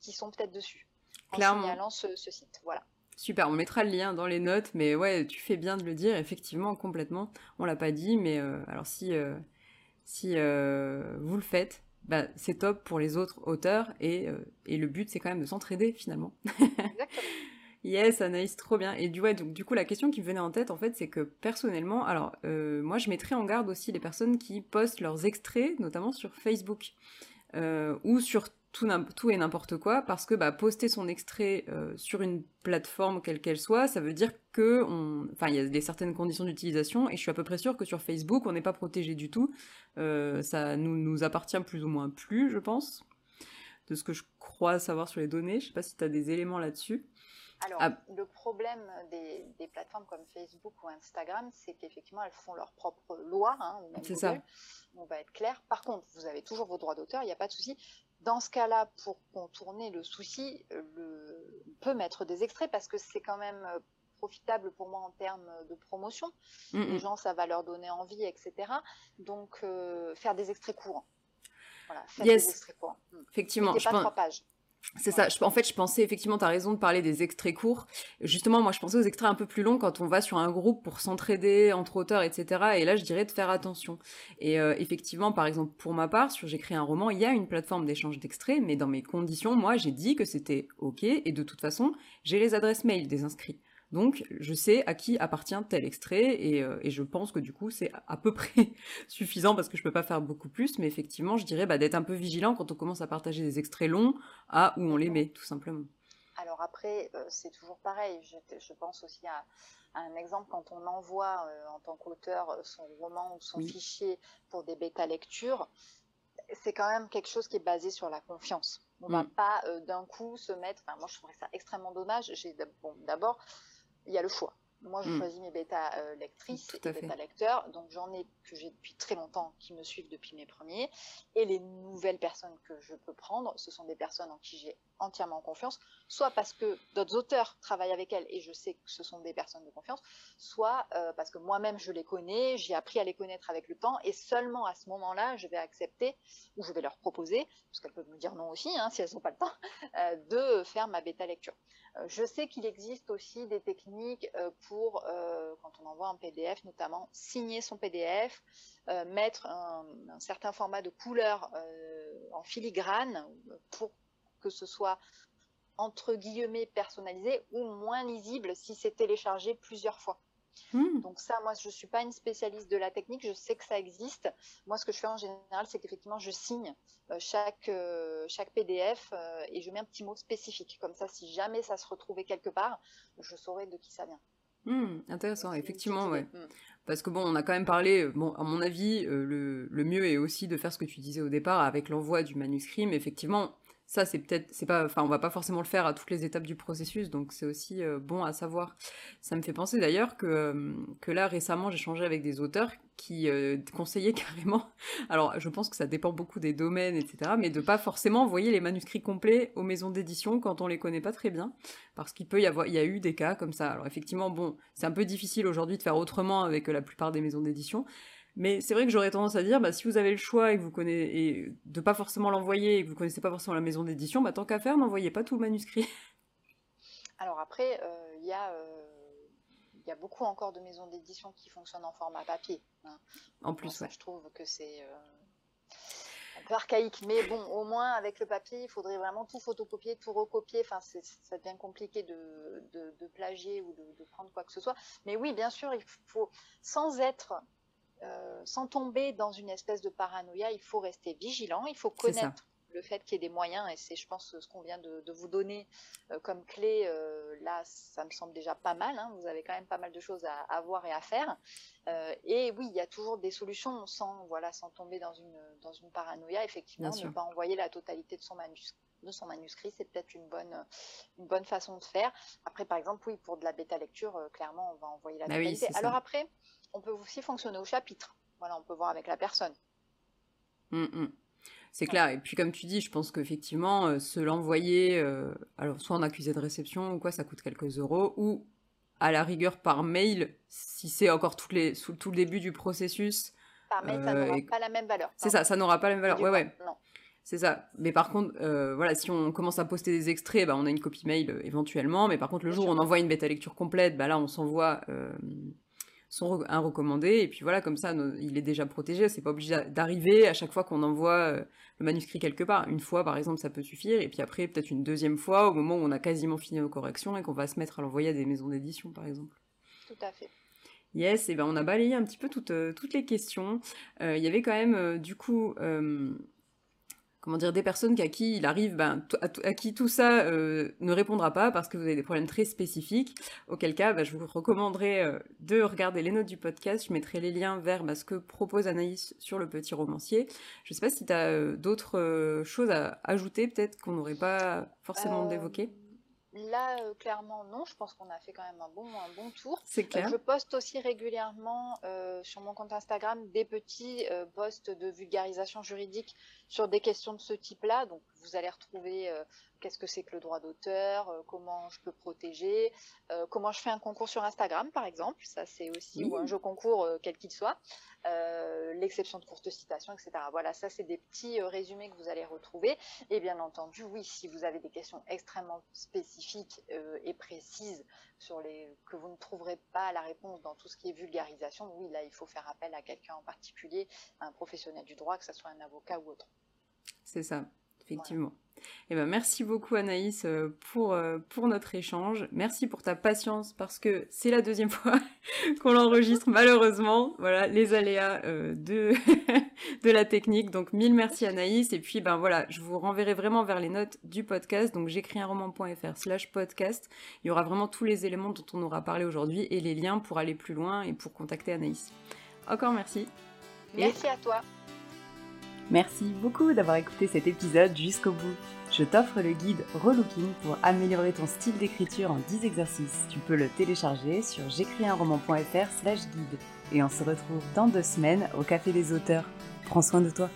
S1: qui sont peut-être dessus. En signalant ce, ce site. Voilà.
S2: Super, on mettra le lien dans les notes, mais ouais, tu fais bien de le dire, effectivement, complètement. On l'a pas dit, mais alors si si euh, vous le faites, bah, c'est top pour les autres auteurs et, euh, et le but c'est quand même de s'entraider finalement.
S1: Exactement.
S2: yes, Anaïs, trop bien. Et du, ouais, donc, du coup, la question qui me venait en tête, en fait, c'est que personnellement, alors, euh, moi, je mettrais en garde aussi les personnes qui postent leurs extraits, notamment sur Facebook. ou sur tout, et n'importe quoi, parce que bah, poster son extrait sur une plateforme quelle qu'elle soit, ça veut dire que, enfin, il y a des certaines conditions d'utilisation, et je suis à peu près sûre que sur Facebook, on n'est pas protégé du tout. ça nous, nous appartient plus ou moins plus, je pense, de ce que je crois savoir sur les données. Je sais pas si tu as des éléments là-dessus.
S1: Alors, ah. le problème des, plateformes comme Facebook ou Instagram, c'est qu'effectivement, elles font leur propre loi. Hein,
S2: c'est ça.
S1: On va être clair. Par contre, vous avez toujours vos droits d'auteur, il n'y a pas de souci. Dans ce cas-là, pour contourner le souci, le... on peut mettre des extraits parce que c'est quand même euh, profitable pour moi en termes de promotion. Les gens, ça va leur donner envie, etc. Donc, euh, faire des extraits courants.
S2: Voilà, faire des extraits courants. Effectivement.
S1: Je pas trois pages.
S2: C'est ça. en fait, je pensais effectivement, tu as raison de parler des extraits courts. Justement, moi, je pensais aux extraits un peu plus longs quand on va sur un groupe pour s'entraider entre auteurs, etc. Et là, je dirais de faire attention. Et euh, effectivement, par exemple, pour ma part, sur J'écris un roman, il y a une plateforme d'échange d'extraits, mais dans mes conditions, moi, j'ai dit que c'était OK. Et de toute façon, j'ai les adresses mail des inscrits. Donc, je sais à qui appartient tel extrait euh, et, je pense que du coup, c'est à peu près suffisant parce que je peux pas faire beaucoup plus. Mais effectivement, je dirais bah, d'être un peu vigilant quand on commence à partager des extraits longs à où on les met, tout simplement.
S1: Alors après, euh, c'est toujours pareil. Je, pense aussi à, un exemple quand on envoie euh, en tant qu'auteur son roman ou son fichier pour des bêta lectures. C'est quand même quelque chose qui est basé sur la confiance. On ne va mm. pas d'un coup se mettre. moi, je trouverais ça extrêmement dommage. J'ai bon, d'abord, il y a le choix. Moi, je hmm. choisis mes bêta euh, lectrices et bêta lecteurs, donc j'en ai que j'ai depuis très longtemps qui me suivent depuis mes premiers. Et les nouvelles personnes que je peux prendre, ce sont des personnes en qui j'ai entièrement confiance, soit parce que d'autres auteurs travaillent avec elles et je sais que ce sont des personnes de confiance, soit euh, parce que moi-même je les connais, j'ai appris à les connaître avec le temps et seulement à ce moment-là, je vais accepter ou je vais leur proposer, parce qu'elles peuvent me dire non aussi hein, si elles n'ont pas le temps, euh, de faire ma bêta lecture. je sais qu'il existe aussi des techniques pour, euh, quand on envoie un PDF notamment, signer son PDF, euh, mettre un, certain format de couleur euh, en filigrane pour que ce soit entre guillemets personnalisé ou moins lisible si c'est téléchargé plusieurs fois. Hmm. Donc ça, moi, je ne suis pas une spécialiste de la technique, je sais que ça existe. Moi, ce que je fais en général, c'est qu'effectivement, je signe chaque, chaque PDF et je mets un petit mot spécifique. Comme ça, si jamais ça se retrouvait quelque part, je saurais de qui ça vient.
S2: Mmh, intéressant, effectivement, ouais. Mmh. Parce que bon, on a quand même parlé, euh, bon, à mon avis, euh, le, le, mieux est aussi de faire ce que tu disais au départ avec l'envoi du manuscrit, mais effectivement, ça c'est peut-être c'est pas enfin on va pas forcément le faire à toutes les étapes du processus donc c'est aussi euh, bon à savoir. Ça me fait penser d'ailleurs que euh, là récemment j'ai changé avec des auteurs qui euh, conseillaient carrément. Alors je pense que ça dépend beaucoup des domaines etc mais de pas forcément envoyer les manuscrits complets aux maisons d'édition quand on les connaît pas très bien parce qu'il peut y avoir il y a eu des cas comme ça. Alors effectivement bon c'est un peu difficile aujourd'hui de faire autrement avec la plupart des maisons d'édition mais c'est vrai que j'aurais tendance à dire, bah, si vous avez le choix et que vous connaissez, et de pas forcément l'envoyer et que vous connaissez pas forcément la maison d'édition, bah, tant qu'à faire, n'envoyez pas tout le manuscrit.
S1: Alors après, euh, il y, euh, y, a beaucoup encore de maisons d'édition qui fonctionnent en format papier. Hein.
S2: En plus,
S1: Je trouve que c'est euh, un peu archaïque, mais bon, au moins avec le papier, il faudrait vraiment tout photocopier, tout recopier. Enfin, ça devient compliqué de, de, de plagier ou de, de, prendre quoi que ce soit. Mais oui, bien sûr, il faut, sans être euh, sans tomber dans une espèce de paranoïa, il faut rester vigilant, il faut connaître le fait qu'il y ait des moyens, et c'est, je pense, ce qu'on vient de, vous donner euh, comme clé, euh, là, ça me semble déjà pas mal, hein. vous avez quand même pas mal de choses à, voir et à faire. et oui, il y a toujours des solutions sans, voilà, sans tomber dans une, dans une paranoïa, effectivement, ne pas envoyer la totalité de son manuscrit de son manuscrit, c'est peut-être une bonne, une bonne façon de faire. Après, par exemple, oui, pour de la bêta lecture, clairement, on va envoyer la bah totalité. Alors après, on peut aussi fonctionner au chapitre. Voilà, on peut voir avec la personne.
S2: Mm, mm. C'est clair. Et puis, comme tu dis, je pense qu'effectivement, euh, se l'envoyer, euh, alors soit en accusé de réception ou quoi, ça coûte quelques euros, ou à la rigueur par mail, si c'est encore tout, les, sous, tout le début du processus.
S1: Par mail, ça n'aura euh, pas la même valeur.
S2: C'est ça, ça n'aura pas la même valeur. Ouais, ouais. Non. C'est ça. Mais par contre, voilà, si on commence à poster des extraits, bah, on a une copie mail éventuellement. Mais par contre, le jour où on envoie une bêta lecture complète, bah, là, on s'envoie sont un recommandé et puis voilà comme ça il est déjà protégé. C'est pas obligé d'arriver à chaque fois qu'on envoie euh, le manuscrit quelque part. Une fois par exemple ça peut suffire. Et puis après peut-être une deuxième fois au moment où on a quasiment fini nos corrections et qu'on va se mettre à l'envoyer à des maisons d'édition par exemple.
S1: Tout à fait.
S2: Yes, et ben on a balayé un petit peu toutes, euh, toutes les questions. Euh, il y avait quand même du coup comment dire, des personnes à qui il arrive, ben, à, qui tout ça euh, ne répondra pas parce que vous avez des problèmes très spécifiques, auquel cas, ben, je vous recommanderais euh, de regarder les notes du podcast. Je mettrai les liens vers ben, ce que propose Anaïs sur le petit romancier. Je ne sais pas si tu as d'autres choses à ajouter, peut-être qu'on n'aurait pas forcément évoqué.
S1: Là, euh, clairement, non. Je pense qu'on a fait quand même un bon, un bon tour.
S2: C'est clair.
S1: je poste aussi régulièrement euh, sur mon compte Instagram des petits euh, posts de vulgarisation juridique sur des questions de ce type-là. Donc, vous allez retrouver qu'est-ce que c'est que le droit d'auteur, euh, comment je peux protéger, euh, comment je fais un concours sur Instagram par exemple, ça c'est aussi, ou un jeu concours euh, quel qu'il soit, l'exception de courte citation, etc. Voilà, ça c'est des petits résumés que vous allez retrouver. Et bien entendu, oui, si vous avez des questions extrêmement spécifiques et précises sur les que vous ne trouverez pas la réponse dans tout ce qui est vulgarisation, oui, là il faut faire appel à quelqu'un en particulier, un professionnel du droit, que ce soit un avocat ou autre.
S2: C'est ça effectivement. Eh ben, merci beaucoup Anaïs euh, pour, euh, pour notre échange. Merci pour ta patience parce que c'est la deuxième fois qu'on l'enregistre malheureusement. Voilà, les aléas euh, de, de la technique. Donc mille merci Anaïs. Et puis ben voilà, je vous renverrai vraiment vers les notes du podcast. Donc j'écris un roman.fr slash podcast. Il y aura vraiment tous les éléments dont on aura parlé aujourd'hui et les liens pour aller plus loin et pour contacter Anaïs. Encore merci.
S1: Merci à toi.
S2: Merci beaucoup d'avoir écouté cet épisode jusqu'au bout. Je t'offre le guide Relooking pour améliorer ton style d'écriture en 10 exercices. Tu peux le télécharger sur j'écrisunroman.fr slash guide. Et on se retrouve dans deux semaines au Café des auteurs. Prends soin de toi.